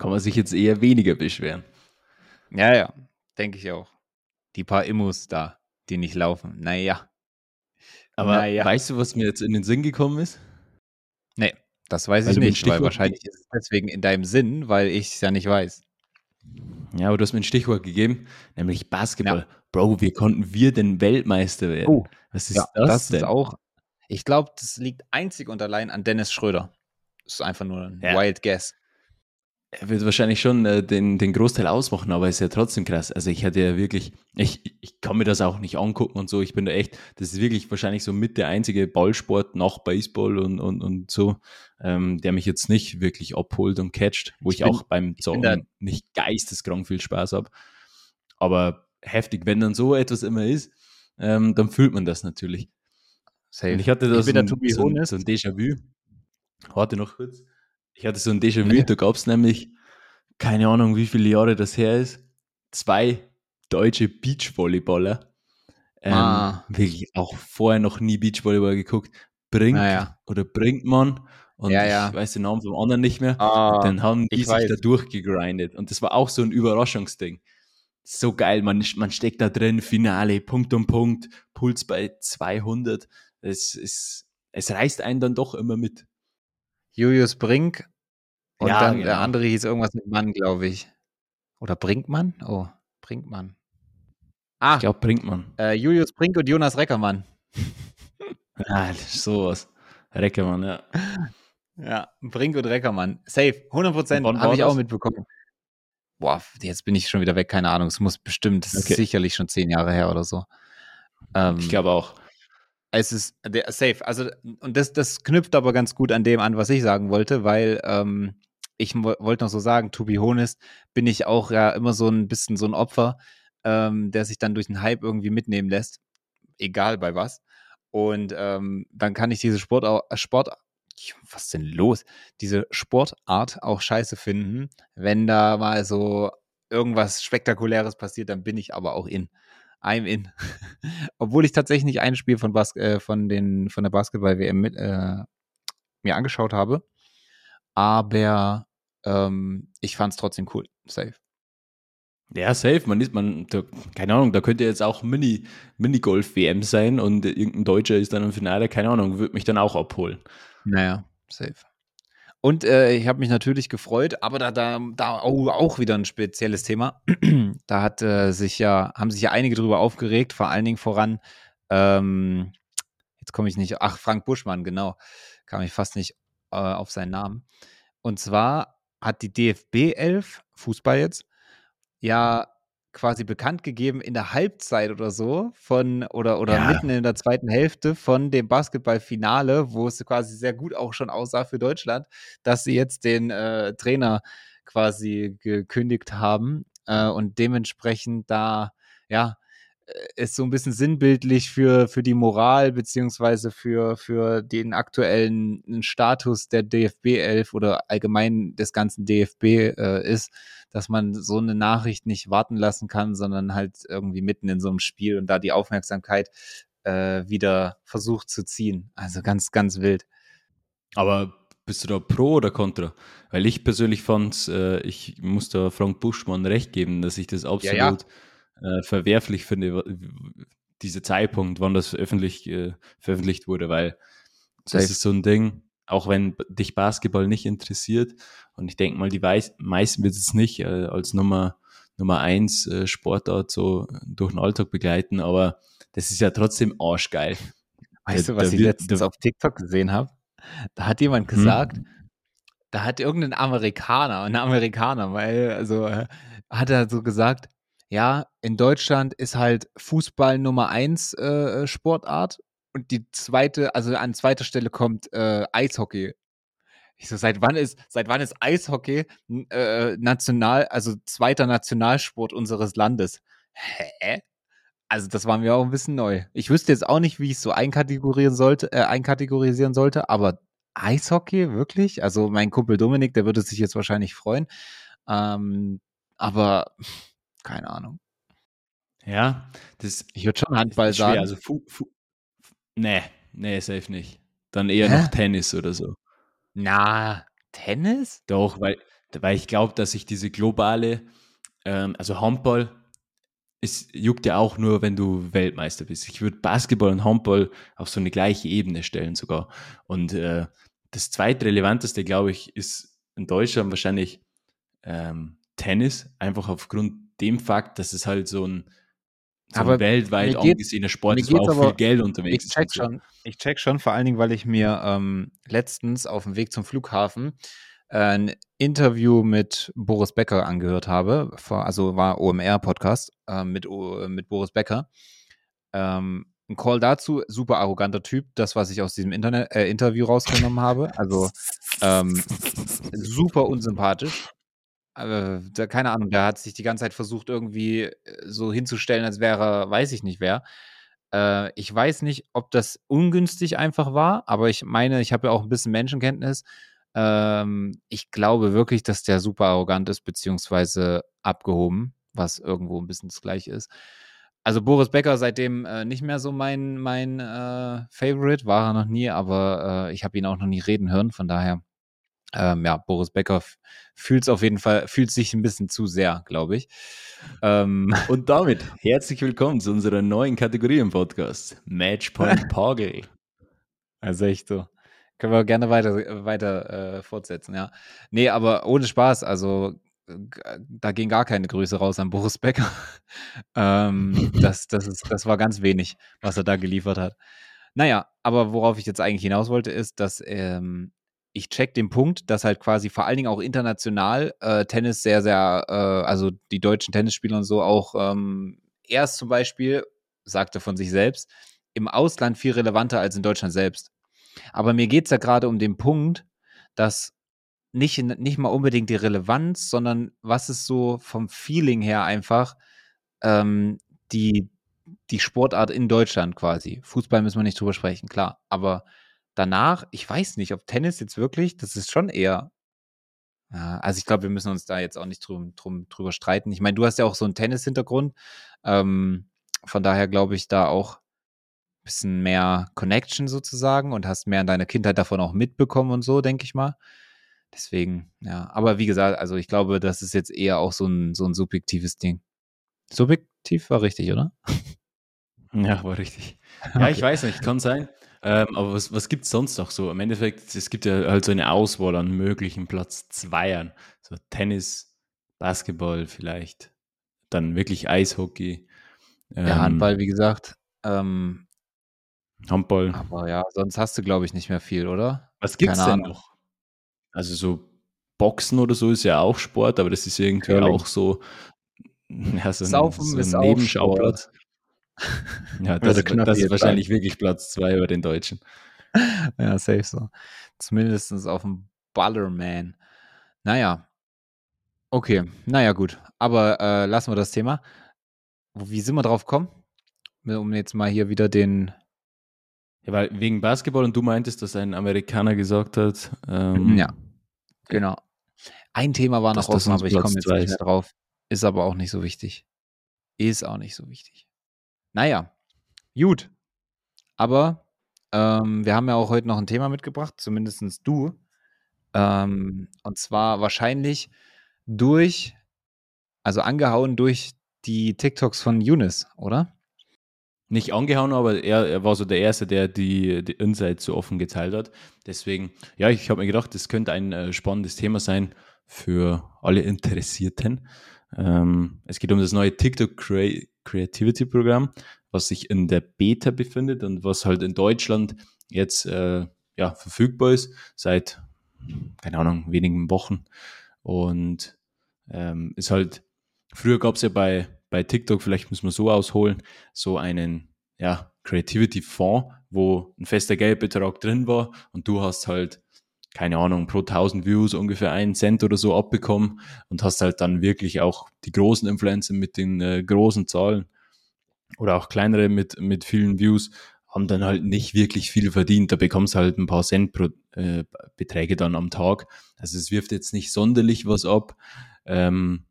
Kann man sich jetzt eher weniger beschweren. Ja, ja, denke ich auch. Die paar Immos da, die nicht laufen. Naja. Aber naja. weißt du, was mir jetzt in den Sinn gekommen ist? Nee, das weiß weil ich nicht, weil wahrscheinlich ist es deswegen in deinem Sinn, weil ich es ja nicht weiß. Ja, aber du hast mir ein Stichwort gegeben, nämlich Basketball. Ja. Bro, wie konnten wir denn Weltmeister werden? Oh, was ist ja, das, das denn? Ist auch, ich glaube, das liegt einzig und allein an Dennis Schröder. Das ist einfach nur ein ja. Wild Guess. Er wird wahrscheinlich schon äh, den, den Großteil ausmachen, aber ist ja trotzdem krass. Also ich hatte ja wirklich, ich, ich kann mir das auch nicht angucken und so. Ich bin da echt, das ist wirklich wahrscheinlich so mit der einzige Ballsport nach Baseball und, und, und so, ähm, der mich jetzt nicht wirklich abholt und catcht, wo ich, ich bin, auch beim Zocken nicht geisteskrank viel Spaß habe. Aber heftig, wenn dann so etwas immer ist, ähm, dann fühlt man das natürlich. Safe. Und ich hatte da so, ein, so, ein, so ein Déjà-vu. Warte noch kurz. Ich hatte so ein Déjà-vu, ja. da gab es nämlich, keine Ahnung, wie viele Jahre das her ist, zwei deutsche Beachvolleyballer. Ähm, ah. Wirklich auch vorher noch nie Beachvolleyball geguckt. Bringt ah, oder bringt man und ja, ja. ich weiß den Namen vom anderen nicht mehr. Ah, dann haben die sich weiß. da durchgegrindet und das war auch so ein Überraschungsding. So geil, man, man steckt da drin, Finale, Punkt um Punkt, Puls bei 200. Es, es, es reißt einen dann doch immer mit. Julius Brink und ja, dann genau. der andere hieß irgendwas mit Mann, glaube ich. Oder Brinkmann? Oh, Brinkmann. Ah, ich glaube Brinkmann. Äh, Julius Brink und Jonas Reckermann. [LAUGHS] ah, sowas. Reckermann, ja. Ja, Brink und Reckermann. Safe, 100 Prozent, habe ich auch mitbekommen. Boah, jetzt bin ich schon wieder weg, keine Ahnung. Es muss bestimmt, das okay. ist sicherlich schon zehn Jahre her oder so. Ähm, ich glaube auch. Es ist der, safe. Also, und das, das knüpft aber ganz gut an dem an, was ich sagen wollte, weil ähm, ich wollte noch so sagen, to be honest, bin ich auch ja immer so ein bisschen so ein Opfer, ähm, der sich dann durch den Hype irgendwie mitnehmen lässt, egal bei was. Und ähm, dann kann ich diese Sport, Sport, was denn los? Diese Sportart auch scheiße finden. Wenn da mal so irgendwas Spektakuläres passiert, dann bin ich aber auch in. I'm in. [LAUGHS] Obwohl ich tatsächlich nicht ein Spiel von, Bas äh, von, den, von der Basketball-WM äh, mir angeschaut habe. Aber ähm, ich fand es trotzdem cool. Safe. Ja, safe. Man ist, man, da, keine Ahnung, da könnte jetzt auch Mini, Minigolf-WM sein und irgendein Deutscher ist dann im Finale, keine Ahnung, würde mich dann auch abholen. Naja, safe. Und äh, ich habe mich natürlich gefreut, aber da, da, da auch wieder ein spezielles Thema. [CLEARS THROAT] da hat äh, sich ja, haben sich ja einige drüber aufgeregt, vor allen Dingen voran, ähm, jetzt komme ich nicht, ach, Frank Buschmann, genau, kam ich fast nicht äh, auf seinen Namen. Und zwar hat die DFB 11, Fußball jetzt, ja quasi bekannt gegeben in der Halbzeit oder so von oder oder ja. mitten in der zweiten Hälfte von dem Basketballfinale, wo es quasi sehr gut auch schon aussah für Deutschland, dass sie jetzt den äh, Trainer quasi gekündigt haben äh, und dementsprechend da ja äh, ist so ein bisschen sinnbildlich für, für die Moral beziehungsweise für, für den aktuellen Status der DFB 11 oder allgemein des ganzen DFB äh, ist, dass man so eine Nachricht nicht warten lassen kann, sondern halt irgendwie mitten in so einem Spiel und da die Aufmerksamkeit äh, wieder versucht zu ziehen. Also ganz, ganz wild. Aber bist du da pro oder contra? Weil ich persönlich fand, äh, ich muss da Frank Buschmann recht geben, dass ich das absolut ja, ja äh, verwerflich finde, dieser Zeitpunkt, wann das öffentlich äh, veröffentlicht wurde, weil Safe. das ist so ein Ding, auch wenn dich Basketball nicht interessiert, und ich denke mal, die Weiß meisten wird es nicht äh, als Nummer, Nummer eins äh, Sportart so durch den Alltag begleiten, aber das ist ja trotzdem arschgeil. Weißt da, du, was ich letztens auf TikTok gesehen habe? Da hat jemand hm? gesagt, hm? da hat irgendein Amerikaner, ein Amerikaner, weil, also, äh, hat er so gesagt, ja, in Deutschland ist halt Fußball Nummer eins äh, Sportart und die zweite, also an zweiter Stelle kommt äh, Eishockey. Ich so, seit wann ist, seit wann ist Eishockey äh, national, also zweiter Nationalsport unseres Landes? Hä? Also das war mir auch ein bisschen neu. Ich wüsste jetzt auch nicht, wie ich es so einkategorisieren sollte, äh, einkategorisieren sollte, aber Eishockey, wirklich? Also mein Kumpel Dominik, der würde sich jetzt wahrscheinlich freuen. Ähm, aber keine Ahnung. Ja, das. Ich würde schon Handball sagen. Also, fu, fu, nee, nee, safe nicht. Dann eher Hä? noch Tennis oder so. Na, Tennis? Doch, weil, weil ich glaube, dass sich diese globale, ähm, also Handball, es juckt ja auch nur, wenn du Weltmeister bist. Ich würde Basketball und Handball auf so eine gleiche Ebene stellen sogar. Und äh, das zweitrelevanteste, glaube ich, ist in Deutschland wahrscheinlich ähm, Tennis, einfach aufgrund dem Fakt, dass es halt so ein, so ein weltweit angesehener Sport ist, auch aber, viel Geld unterwegs ich check. Schon, ich check schon, vor allen Dingen, weil ich mir ähm, letztens auf dem Weg zum Flughafen äh, ein Interview mit Boris Becker angehört habe, also war OMR-Podcast äh, mit, mit Boris Becker. Ähm, ein Call dazu, super arroganter Typ, das, was ich aus diesem Internet, äh, Interview rausgenommen habe. Also [LAUGHS] ähm, super unsympathisch äh, da, keine Ahnung, der hat sich die ganze Zeit versucht, irgendwie äh, so hinzustellen, als wäre, weiß ich nicht wer. Äh, ich weiß nicht, ob das ungünstig einfach war, aber ich meine, ich habe ja auch ein bisschen Menschenkenntnis. Ähm, ich glaube wirklich, dass der super arrogant ist, beziehungsweise abgehoben, was irgendwo ein bisschen das gleiche ist. Also Boris Becker seitdem äh, nicht mehr so mein, mein äh, Favorite, war er noch nie, aber äh, ich habe ihn auch noch nie reden hören, von daher ähm, ja, Boris Becker fühlt es auf jeden Fall, fühlt sich ein bisschen zu sehr, glaube ich. Ähm, [LAUGHS] Und damit herzlich willkommen zu unserer neuen Kategorie im Podcast, Matchpoint [LAUGHS] Pagel. Also echt so. Können wir gerne weiter, weiter äh, fortsetzen, ja. Nee, aber ohne Spaß, also da ging gar keine Grüße raus an Boris Becker. [LAUGHS] ähm, das, das, ist, das war ganz wenig, was er da geliefert hat. Naja, aber worauf ich jetzt eigentlich hinaus wollte, ist, dass ähm, ich check den Punkt, dass halt quasi vor allen Dingen auch international äh, Tennis sehr, sehr, äh, also die deutschen Tennisspieler und so auch ähm, erst zum Beispiel, sagte von sich selbst, im Ausland viel relevanter als in Deutschland selbst. Aber mir geht es ja gerade um den Punkt, dass nicht, nicht mal unbedingt die Relevanz, sondern was ist so vom Feeling her einfach ähm, die, die Sportart in Deutschland quasi. Fußball müssen wir nicht drüber sprechen, klar. Aber danach, ich weiß nicht, ob Tennis jetzt wirklich, das ist schon eher. Ja, also ich glaube, wir müssen uns da jetzt auch nicht drum, drum, drüber streiten. Ich meine, du hast ja auch so einen Tennis-Hintergrund. Ähm, von daher glaube ich da auch ein bisschen mehr Connection sozusagen und hast mehr in deiner Kindheit davon auch mitbekommen und so, denke ich mal. Deswegen, ja. Aber wie gesagt, also ich glaube, das ist jetzt eher auch so ein, so ein subjektives Ding. Subjektiv war richtig, oder? Ja, war richtig. [LAUGHS] Ja, okay. ich weiß nicht, kann sein. Ähm, aber was, was gibt es sonst noch so? Im Endeffekt, es gibt ja halt so eine Auswahl an möglichen Platz Zweiern. So Tennis, Basketball vielleicht, dann wirklich Eishockey. Ähm, ja, Handball, wie gesagt. Ähm, Handball. Aber ja, sonst hast du, glaube ich, nicht mehr viel, oder? Was gibt es denn noch? Also so Boxen oder so ist ja auch Sport, aber das ist irgendwie Curling. auch so, [LAUGHS] ja, so ein, so ein Nebenschauplatz. [LAUGHS] Ja, das, das, das ist wahrscheinlich sein. wirklich Platz zwei über den Deutschen. [LAUGHS] ja, safe so. Zumindest auf dem Ballerman. Naja. Okay, naja, gut. Aber äh, lassen wir das Thema. Wie sind wir drauf gekommen? Um jetzt mal hier wieder den. Ja, weil wegen Basketball und du meintest, dass ein Amerikaner gesagt hat. Ähm, ja, genau. Ein Thema war noch offen, aber ich komme jetzt nicht mehr drauf. Ist aber auch nicht so wichtig. Ist auch nicht so wichtig. Naja, gut. Aber ähm, wir haben ja auch heute noch ein Thema mitgebracht, zumindest du. Ähm, und zwar wahrscheinlich durch, also angehauen durch die TikToks von Younes, oder? Nicht angehauen, aber er, er war so der Erste, der die, die Insights so offen geteilt hat. Deswegen, ja, ich habe mir gedacht, das könnte ein äh, spannendes Thema sein für alle Interessierten. Ähm, es geht um das neue TikTok Cre Creativity Programm, was sich in der Beta befindet und was halt in Deutschland jetzt äh, ja, verfügbar ist seit, keine Ahnung, wenigen Wochen. Und ähm, ist halt, früher gab es ja bei, bei TikTok, vielleicht muss man so ausholen, so einen ja, Creativity Fonds, wo ein fester Geldbetrag drin war und du hast halt keine Ahnung, pro 1000 Views ungefähr einen Cent oder so abbekommen und hast halt dann wirklich auch die großen Influencer mit den äh, großen Zahlen oder auch kleinere mit, mit vielen Views haben dann halt nicht wirklich viel verdient. Da bekommst du halt ein paar Cent pro, äh, Beträge dann am Tag. Also es wirft jetzt nicht sonderlich was ab. Ähm,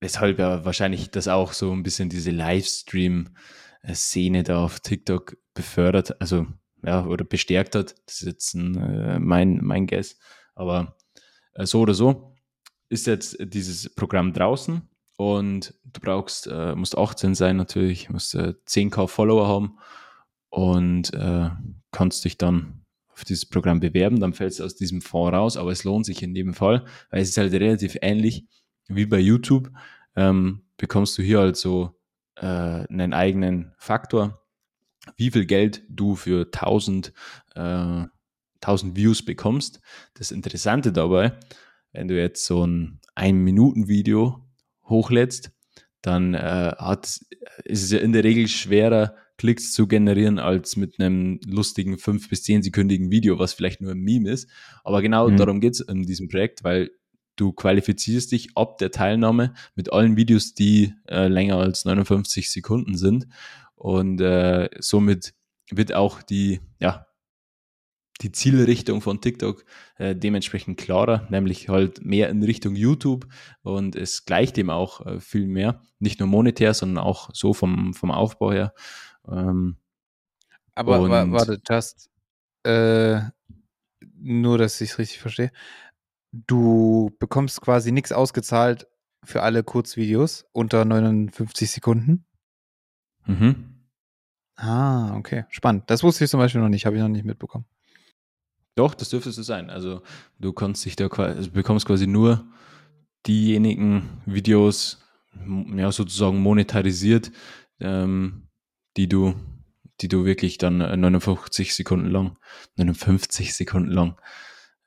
weshalb ja wahrscheinlich das auch so ein bisschen diese Livestream-Szene da auf TikTok befördert. Also ja, oder bestärkt hat. Das ist jetzt ein, äh, mein, mein Guess. Aber äh, so oder so ist jetzt dieses Programm draußen und du brauchst, äh, musst 18 sein natürlich, musst äh, 10k Follower haben und äh, kannst dich dann auf dieses Programm bewerben, dann fällst du aus diesem Fonds raus, aber es lohnt sich in jedem Fall, weil es ist halt relativ ähnlich wie bei YouTube, ähm, bekommst du hier also äh, einen eigenen Faktor wie viel Geld du für 1000, äh, 1000 Views bekommst. Das Interessante dabei, wenn du jetzt so ein Ein-Minuten-Video hochlädst, dann äh, hat, ist es ja in der Regel schwerer, Klicks zu generieren, als mit einem lustigen 5- bis 10-sekündigen Video, was vielleicht nur ein Meme ist. Aber genau mhm. darum geht es in diesem Projekt, weil du qualifizierst dich ab der Teilnahme mit allen Videos, die äh, länger als 59 Sekunden sind. Und äh, somit wird auch die, ja, die Zielrichtung von TikTok äh, dementsprechend klarer, nämlich halt mehr in Richtung YouTube und es gleicht dem auch äh, viel mehr, nicht nur monetär, sondern auch so vom, vom Aufbau her. Ähm, Aber warte, just, äh, nur, dass ich es richtig verstehe. Du bekommst quasi nichts ausgezahlt für alle Kurzvideos unter 59 Sekunden. Mhm. Ah, okay. Spannend. Das wusste ich zum Beispiel noch nicht, habe ich noch nicht mitbekommen. Doch, das dürfte so sein. Also du kannst dich da also bekommst quasi nur diejenigen Videos, ja, sozusagen monetarisiert, ähm, die du, die du wirklich dann 59 Sekunden lang, 59 Sekunden lang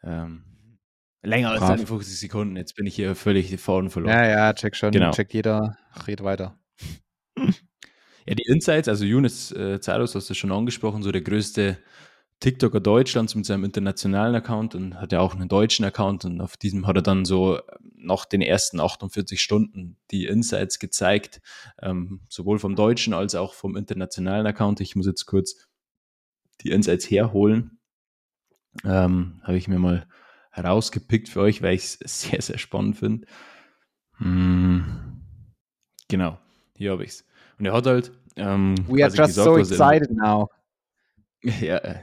Ähm, länger Brav. als 51 Sekunden. Jetzt bin ich hier völlig vorne verloren. Ja, ja, check schon. Genau. Check jeder. Red weiter. [LAUGHS] Ja, die Insights, also Younes äh, Zaros hast du schon angesprochen, so der größte TikToker Deutschlands mit seinem internationalen Account und hat ja auch einen deutschen Account und auf diesem hat er dann so nach den ersten 48 Stunden die Insights gezeigt, ähm, sowohl vom deutschen als auch vom internationalen Account. Ich muss jetzt kurz die Insights herholen. Ähm, Habe ich mir mal herausgepickt für euch, weil ich es [LAUGHS] sehr, sehr spannend finde. Hm, genau, hier habe ich es. Und er hat halt. Ähm, We are just gesagt, so excited now. [LAUGHS] Ja, äh,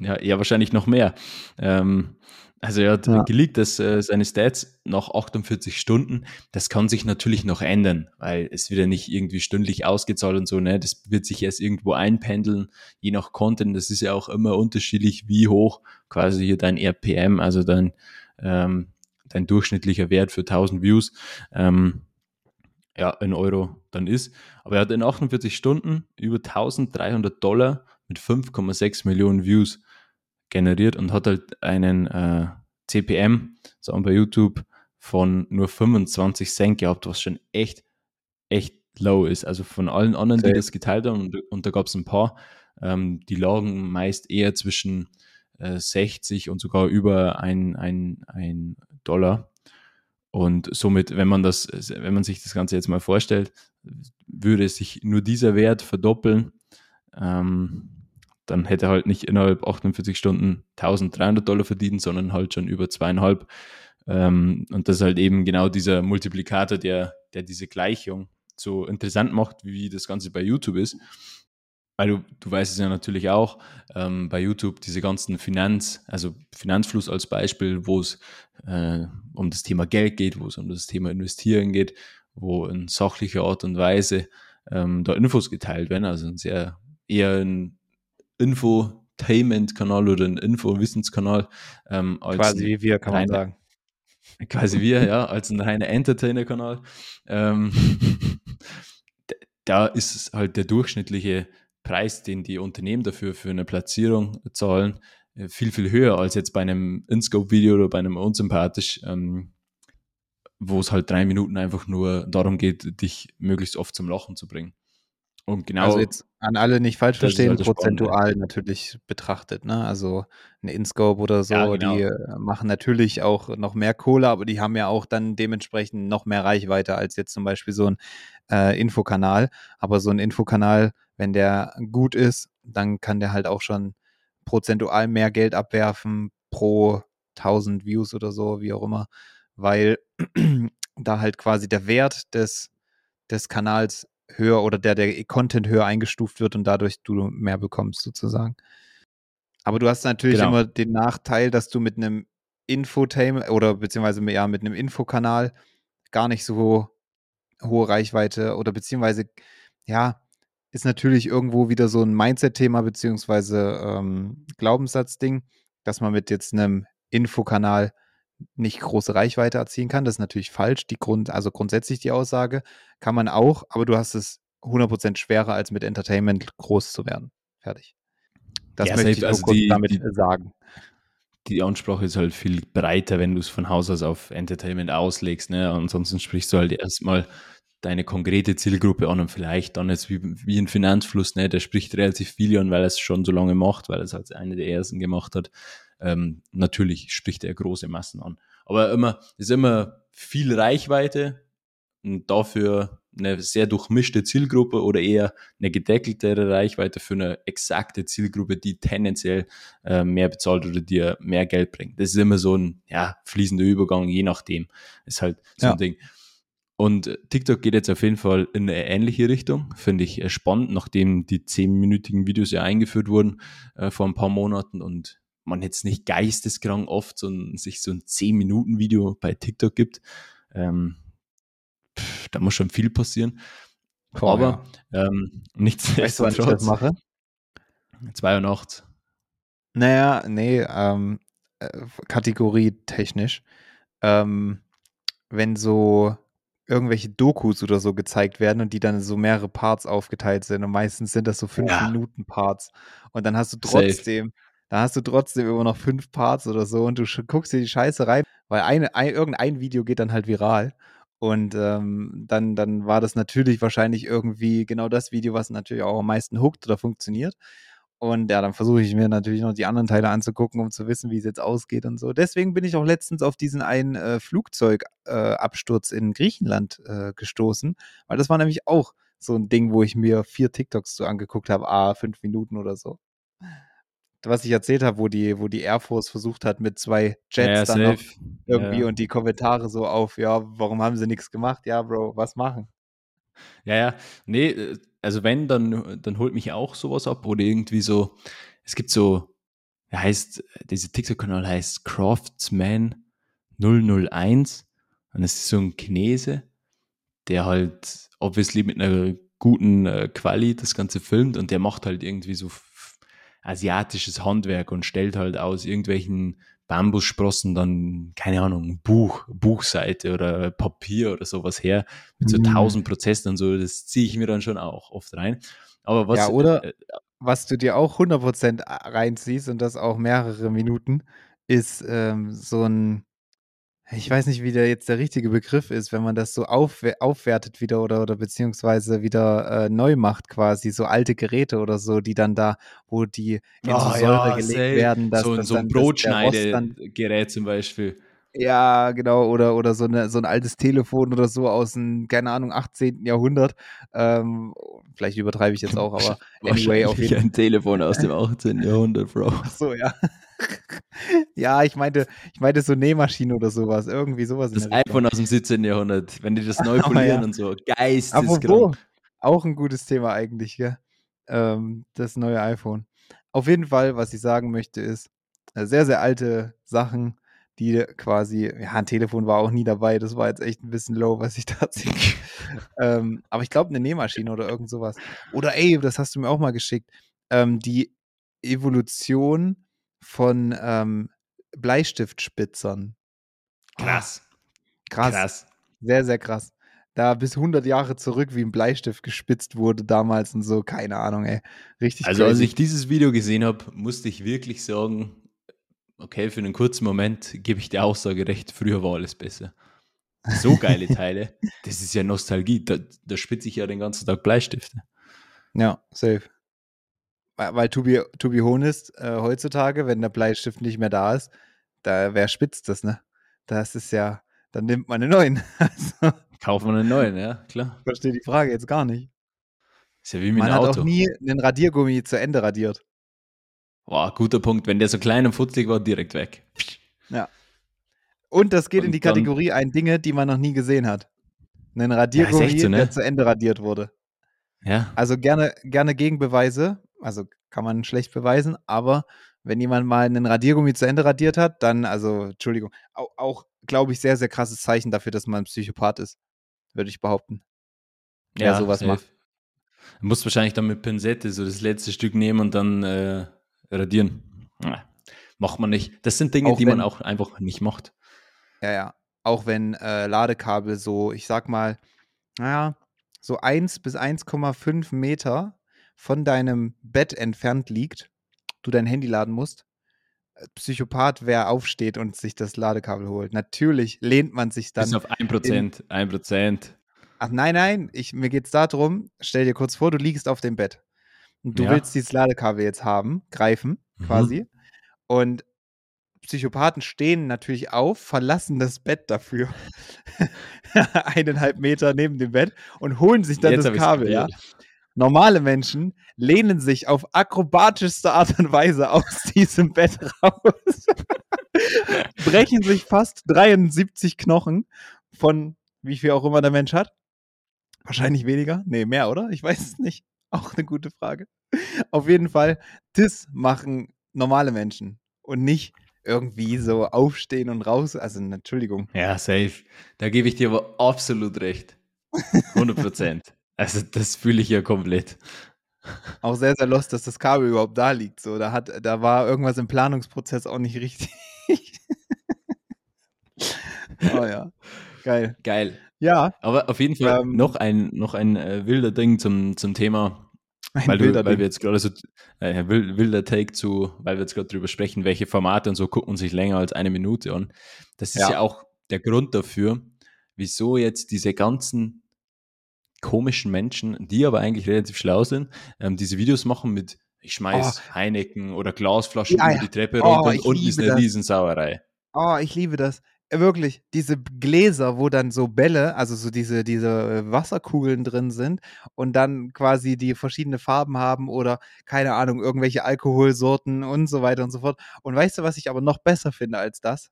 ja, ja, wahrscheinlich noch mehr. Ähm, also er hat ja. geleakt, dass äh, seine Stats nach 48 Stunden, das kann sich natürlich noch ändern, weil es wird ja nicht irgendwie stündlich ausgezahlt und so, ne? Das wird sich erst irgendwo einpendeln, je nach Content. Das ist ja auch immer unterschiedlich, wie hoch quasi hier dein RPM, also dein, ähm, dein durchschnittlicher Wert für 1000 Views, ähm, ja, in Euro dann ist. Aber er hat in 48 Stunden über 1300 Dollar mit 5,6 Millionen Views generiert und hat halt einen äh, CPM, sagen bei YouTube, von nur 25 Cent gehabt, was schon echt, echt low ist. Also von allen anderen, die das geteilt haben, und, und da gab es ein paar, ähm, die lagen meist eher zwischen äh, 60 und sogar über ein, ein, ein Dollar. Und somit, wenn man das, wenn man sich das Ganze jetzt mal vorstellt, würde sich nur dieser Wert verdoppeln. Ähm, dann hätte er halt nicht innerhalb 48 Stunden 1300 Dollar verdient, sondern halt schon über zweieinhalb. Ähm, und das ist halt eben genau dieser Multiplikator, der, der diese Gleichung so interessant macht, wie das Ganze bei YouTube ist. Weil du, du weißt es ja natürlich auch, ähm, bei YouTube diese ganzen Finanz, also Finanzfluss als Beispiel, wo es äh, um das Thema Geld geht, wo es um das Thema Investieren geht, wo in sachlicher Art und Weise ähm, da Infos geteilt werden, also ein sehr eher ein Infotainment-Kanal oder ein Info-Wissenskanal. Ähm, quasi wie wir, kann man sagen. [LAUGHS] Quasi wir, ja, als ein reiner Entertainer-Kanal. Ähm, [LAUGHS] da ist es halt der durchschnittliche Preis, den die Unternehmen dafür für eine Platzierung zahlen, äh, viel, viel höher als jetzt bei einem InScope-Video oder bei einem unsympathisch, ähm, wo es halt drei Minuten einfach nur darum geht, dich möglichst oft zum Lachen zu bringen. Und genau. Also jetzt an alle nicht falsch verstehen, halt prozentual spannend. natürlich betrachtet. Ne? Also ein InScope oder so, ja, genau. die äh, machen natürlich auch noch mehr Kohle, aber die haben ja auch dann dementsprechend noch mehr Reichweite als jetzt zum Beispiel so ein äh, Infokanal. Aber so ein Infokanal, wenn der gut ist, dann kann der halt auch schon prozentual mehr Geld abwerfen pro 1000 Views oder so, wie auch immer, weil [CLEARS THROAT] da halt quasi der Wert des, des Kanals höher oder der, der Content höher eingestuft wird und dadurch du mehr bekommst sozusagen. Aber du hast natürlich genau. immer den Nachteil, dass du mit einem Infotainment oder beziehungsweise ja, mit einem Infokanal gar nicht so hohe Reichweite oder beziehungsweise ja, ist natürlich irgendwo wieder so ein Mindset-Thema beziehungsweise ähm, Glaubenssatzding, dass man mit jetzt einem Infokanal nicht große Reichweite erzielen kann. Das ist natürlich falsch. Die Grund, also grundsätzlich die Aussage kann man auch, aber du hast es 100% schwerer als mit Entertainment groß zu werden. Fertig. Das ja, möchte ich also kurz die, damit die, sagen. Die Ansprache ist halt viel breiter, wenn du es von Haus aus auf Entertainment auslegst. Ne? Ansonsten sprichst du halt erstmal deine konkrete Zielgruppe an und vielleicht dann jetzt wie, wie ein Finanzfluss, ne? der spricht relativ viel an, weil er es schon so lange macht, weil er es als eine der ersten gemacht hat ähm, natürlich spricht er große Massen an. Aber immer, ist immer viel Reichweite und dafür eine sehr durchmischte Zielgruppe oder eher eine gedeckeltere Reichweite für eine exakte Zielgruppe, die tendenziell äh, mehr bezahlt oder dir mehr Geld bringt. Das ist immer so ein ja, fließender Übergang, je nachdem. Ist halt so ja. ein Ding. Und TikTok geht jetzt auf jeden Fall in eine ähnliche Richtung. Finde ich spannend, nachdem die zehnminütigen Videos ja eingeführt wurden äh, vor ein paar Monaten und man jetzt nicht geisteskrank oft so ein, sich so ein 10-Minuten-Video bei TikTok gibt. Ähm, pff, da muss schon viel passieren. Boah, Aber ja. ähm, nichts weißt du? Zwei Uhr nachts. Naja, nee, ähm, äh, Kategorie technisch. Ähm, wenn so irgendwelche Dokus oder so gezeigt werden und die dann so mehrere Parts aufgeteilt sind und meistens sind das so fünf ja. Minuten Parts und dann hast du trotzdem Safe da hast du trotzdem immer noch fünf Parts oder so und du guckst dir die Scheiße rein, weil eine, ein, irgendein Video geht dann halt viral. Und ähm, dann, dann war das natürlich wahrscheinlich irgendwie genau das Video, was natürlich auch am meisten hookt oder funktioniert. Und ja, dann versuche ich mir natürlich noch die anderen Teile anzugucken, um zu wissen, wie es jetzt ausgeht und so. Deswegen bin ich auch letztens auf diesen einen äh, Flugzeugabsturz äh, in Griechenland äh, gestoßen, weil das war nämlich auch so ein Ding, wo ich mir vier TikToks so angeguckt habe, ah, fünf Minuten oder so. Was ich erzählt habe, wo die, wo die Air Force versucht hat, mit zwei Jets ja, dann noch irgendwie ja. und die Kommentare so auf, ja, warum haben sie nichts gemacht? Ja, Bro, was machen? Ja, ja, nee, äh, also wenn, dann, dann holt mich auch sowas ab oder irgendwie so, es gibt so, er heißt, dieser TikTok-Kanal heißt Craftsman 001 und es ist so ein Chinese, der halt obviously mit einer guten äh, Quali das Ganze filmt und der macht halt irgendwie so asiatisches Handwerk und stellt halt aus irgendwelchen Bambussprossen dann, keine Ahnung, Buch, Buchseite oder Papier oder sowas her, mit so mhm. tausend Prozessen und so, das ziehe ich mir dann schon auch oft rein. Aber was. Ja, oder äh, was du dir auch 100% reinziehst und das auch mehrere Minuten, ist ähm, so ein ich weiß nicht, wie der jetzt der richtige Begriff ist, wenn man das so aufwer aufwertet wieder oder, oder beziehungsweise wieder äh, neu macht quasi, so alte Geräte oder so, die dann da, wo die in oh, so Säure ja, gelegt say. werden. Dass, so, dass so ein Brotschneidegerät zum Beispiel. Ja, genau, oder, oder so, eine, so ein altes Telefon oder so aus dem, keine Ahnung, 18. Jahrhundert. Ähm, vielleicht übertreibe ich jetzt auch, aber [LAUGHS] anyway, auf [LAUGHS] jeden Fall. ein Telefon aus dem 18. Jahrhundert, Bro. Ach so, ja. Ja, ich meinte, ich meinte so Nähmaschine oder sowas, irgendwie sowas. Das iPhone aus dem 17. Jahrhundert, wenn die das [LAUGHS] neu polieren ja. und so, geisteskrank. Auch ein gutes Thema eigentlich, gell? Ähm, das neue iPhone. Auf jeden Fall, was ich sagen möchte, ist, äh, sehr, sehr alte Sachen, die quasi, ja, ein Telefon war auch nie dabei, das war jetzt echt ein bisschen low, was ich [LAUGHS] da sehe. ähm, aber ich glaube, eine Nähmaschine oder irgend sowas. Oder ey, das hast du mir auch mal geschickt, ähm, die Evolution von ähm, Bleistiftspitzern. Krass. krass. Krass. Sehr, sehr krass. Da bis 100 Jahre zurück, wie ein Bleistift gespitzt wurde damals und so, keine Ahnung, ey. Richtig Also, crazy. als ich dieses Video gesehen habe, musste ich wirklich sagen, okay, für einen kurzen Moment gebe ich der Aussage recht, früher war alles besser. So geile [LAUGHS] Teile, das ist ja Nostalgie. Da, da spitze ich ja den ganzen Tag Bleistifte. Ja, safe. Weil, to be, to be honest, äh, heutzutage, wenn der Bleistift nicht mehr da ist, da wer spitzt das, ne? Das ist ja, dann nimmt man einen neuen. [LAUGHS] also, Kauft man einen neuen, ja, klar. Ich verstehe die Frage jetzt gar nicht. Ist ja wie mit man Auto. hat auch nie einen Radiergummi zu Ende radiert. Boah, guter Punkt. Wenn der so klein und futzlig war, direkt weg. Ja. Und das geht und in die Kategorie ein Dinge, die man noch nie gesehen hat. Einen Radiergummi, ja, so, ne? der zu Ende radiert wurde. Ja. Also gerne, gerne Gegenbeweise. Also kann man schlecht beweisen, aber wenn jemand mal einen Radiergummi zu Ende radiert hat, dann, also, Entschuldigung, auch, auch glaube ich, sehr, sehr krasses Zeichen dafür, dass man ein Psychopath ist, würde ich behaupten. Ja, Wer sowas macht. Du musst wahrscheinlich dann mit Pinzette so das letzte Stück nehmen und dann äh, radieren. Ja, macht man nicht. Das sind Dinge, auch die wenn, man auch einfach nicht macht. Ja, ja. Auch wenn äh, Ladekabel so, ich sag mal, naja, so 1 bis 1,5 Meter von deinem Bett entfernt liegt, du dein Handy laden musst. Äh, Psychopath, wer aufsteht und sich das Ladekabel holt. Natürlich lehnt man sich dann. Bis auf 1%, 1%. Ach nein, nein, ich, mir geht es darum, stell dir kurz vor, du liegst auf dem Bett. Und du ja. willst dieses Ladekabel jetzt haben, greifen, mhm. quasi. Und Psychopathen stehen natürlich auf, verlassen das Bett dafür. [LAUGHS] Eineinhalb Meter neben dem Bett und holen sich dann jetzt das Kabel, ja. Normale Menschen lehnen sich auf akrobatischste Art und Weise aus [LAUGHS] diesem Bett raus, [LAUGHS] brechen sich fast 73 Knochen von wie viel auch immer der Mensch hat. Wahrscheinlich weniger. Nee, mehr, oder? Ich weiß es nicht. [LAUGHS] Auch eine gute Frage. Auf jeden Fall, das machen normale Menschen und nicht irgendwie so aufstehen und raus. Also, Entschuldigung. Ja, safe. Da gebe ich dir aber absolut recht. 100 Prozent. Also, das fühle ich ja komplett. Auch sehr, sehr lost, dass das Kabel überhaupt da liegt. So, da, hat, da war irgendwas im Planungsprozess auch nicht richtig. [LAUGHS] oh ja. Geil. Geil. Ja. Aber auf jeden Fall ähm, noch ein, noch ein äh, wilder Ding zum, zum Thema weil, du, weil wir jetzt gerade so, äh, wilder Take zu, weil wir jetzt gerade drüber sprechen, welche Formate und so gucken sich länger als eine Minute an. Das ist ja, ja auch der Grund dafür, wieso jetzt diese ganzen komischen Menschen, die aber eigentlich relativ schlau sind, ähm, diese Videos machen mit ich schmeiß oh. Heineken oder Glasflaschen ja, über die Treppe oh, runter und unten ist eine das. Riesensauerei. Oh, ich liebe das. Äh, wirklich, diese Gläser, wo dann so Bälle, also so diese, diese äh, Wasserkugeln drin sind und dann quasi die verschiedene Farben haben oder keine Ahnung, irgendwelche Alkoholsorten und so weiter und so fort. Und weißt du, was ich aber noch besser finde als das?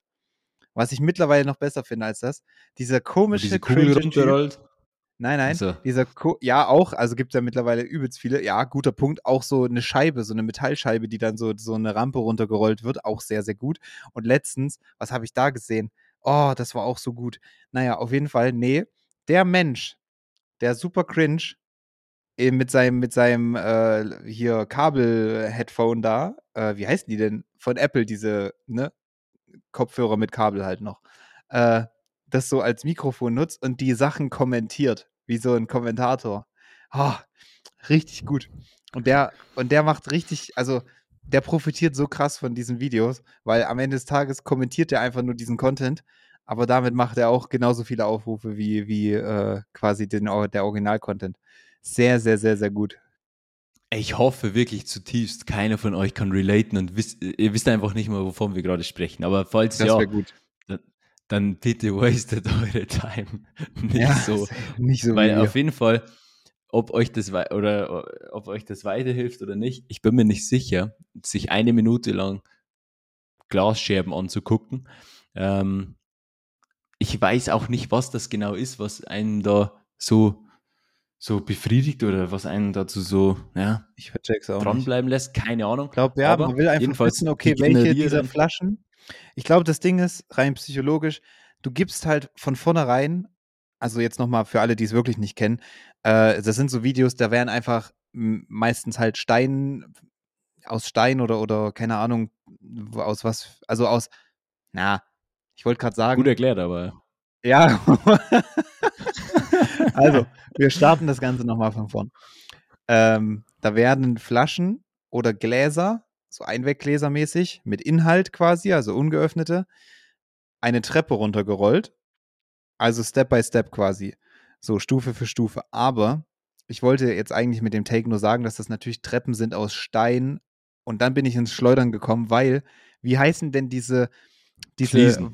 Was ich mittlerweile noch besser finde als das? Dieser komische diese Kugel runterrollt. Nein, nein. Also. Dieser Ko ja, auch, also gibt es ja mittlerweile übelst viele. Ja, guter Punkt. Auch so eine Scheibe, so eine Metallscheibe, die dann so, so eine Rampe runtergerollt wird. Auch sehr, sehr gut. Und letztens, was habe ich da gesehen? Oh, das war auch so gut. Naja, auf jeden Fall, nee. Der Mensch, der super cringe, äh, mit seinem, mit seinem äh, hier Kabel-Headphone da, äh, wie heißen die denn? Von Apple, diese, ne? Kopfhörer mit Kabel halt noch. Äh, das so als Mikrofon nutzt und die Sachen kommentiert, wie so ein Kommentator. Oh, richtig gut. Und der, und der macht richtig, also der profitiert so krass von diesen Videos, weil am Ende des Tages kommentiert er einfach nur diesen Content, aber damit macht er auch genauso viele Aufrufe wie, wie äh, quasi den, der Original-Content. Sehr, sehr, sehr, sehr gut. Ich hoffe wirklich zutiefst, keiner von euch kann relaten und wisst, ihr wisst einfach nicht mal, wovon wir gerade sprechen. Aber falls das ja, gut dann bitte wastet [LAUGHS] eure Time. Nicht ja, so. [LAUGHS] Nicht so Weil auf jeden Fall, ob euch das oder ob euch das weiterhilft oder nicht, ich bin mir nicht sicher, sich eine Minute lang Glasscherben anzugucken. Ähm, ich weiß auch nicht, was das genau ist, was einen da so so befriedigt oder was einen dazu so ja, ich auch dranbleiben nicht. lässt. Keine Ahnung. Ich glaube, ja, Aber man will einfach wissen, okay, welche dieser Flaschen ich glaube, das Ding ist, rein psychologisch, du gibst halt von vornherein, also jetzt nochmal für alle, die es wirklich nicht kennen, äh, das sind so Videos, da werden einfach meistens halt Stein, aus Stein oder, oder keine Ahnung, aus was, also aus, na, ich wollte gerade sagen. Gut erklärt, aber. Ja. [LAUGHS] also, wir starten das Ganze nochmal von vorn. Ähm, da werden Flaschen oder Gläser so Einweggläsermäßig, mit Inhalt quasi, also ungeöffnete, eine Treppe runtergerollt. Also Step by Step quasi. So Stufe für Stufe. Aber ich wollte jetzt eigentlich mit dem Take nur sagen, dass das natürlich Treppen sind aus Stein. Und dann bin ich ins Schleudern gekommen, weil, wie heißen denn diese, diese Fliesen.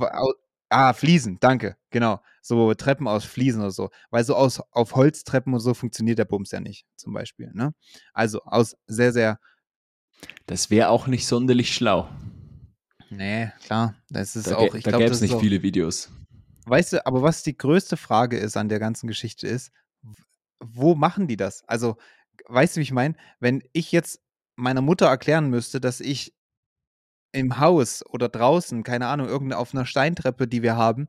Ah, Fliesen, danke, genau. So Treppen aus Fliesen oder so. Weil so aus, auf Holztreppen und so funktioniert der Bums ja nicht, zum Beispiel. Ne? Also aus sehr, sehr das wäre auch nicht sonderlich schlau. Nee, klar. Das ist da auch. Ich da gäbe es nicht viele Videos. Weißt du, aber was die größte Frage ist an der ganzen Geschichte ist, wo machen die das? Also, weißt du, wie ich meine? Wenn ich jetzt meiner Mutter erklären müsste, dass ich im Haus oder draußen, keine Ahnung, irgendeine auf einer Steintreppe, die wir haben,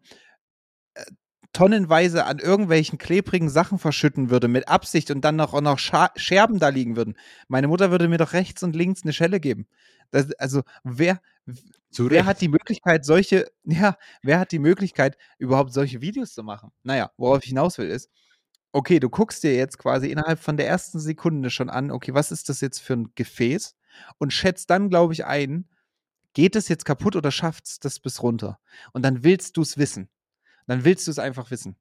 äh, tonnenweise an irgendwelchen klebrigen Sachen verschütten würde, mit Absicht und dann noch, auch noch Scha Scherben da liegen würden. Meine Mutter würde mir doch rechts und links eine Schelle geben. Das, also, wer, wer hat die Möglichkeit, solche, [LAUGHS] ja, wer hat die Möglichkeit, überhaupt solche Videos zu machen? Naja, worauf ich hinaus will, ist, okay, du guckst dir jetzt quasi innerhalb von der ersten Sekunde schon an, okay, was ist das jetzt für ein Gefäß? Und schätzt dann, glaube ich, ein, geht es jetzt kaputt oder schafft es das bis runter? Und dann willst du es wissen dann willst du es einfach wissen.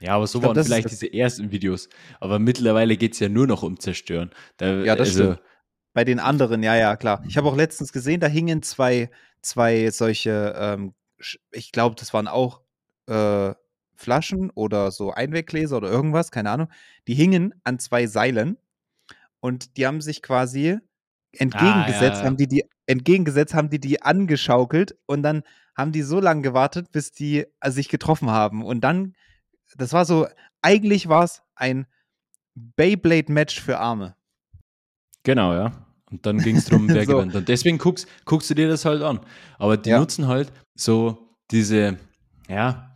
Ja, aber so glaub, waren vielleicht diese ersten Videos. Aber mittlerweile geht es ja nur noch um Zerstören. Da, ja, das also, stimmt. Bei den anderen, ja, ja, klar. Ich habe auch letztens gesehen, da hingen zwei, zwei solche, ähm, ich glaube, das waren auch äh, Flaschen oder so Einweggläser oder irgendwas, keine Ahnung. Die hingen an zwei Seilen und die haben sich quasi entgegengesetzt, ah, ja. haben die die entgegengesetzt, haben die die angeschaukelt und dann haben die so lange gewartet, bis die äh, sich getroffen haben. Und dann, das war so, eigentlich war es ein Beyblade-Match für Arme. Genau, ja. Und dann ging es darum, [LAUGHS] wer so. gewinnt. Und deswegen guckst, guckst du dir das halt an. Aber die ja. nutzen halt so diese, ja,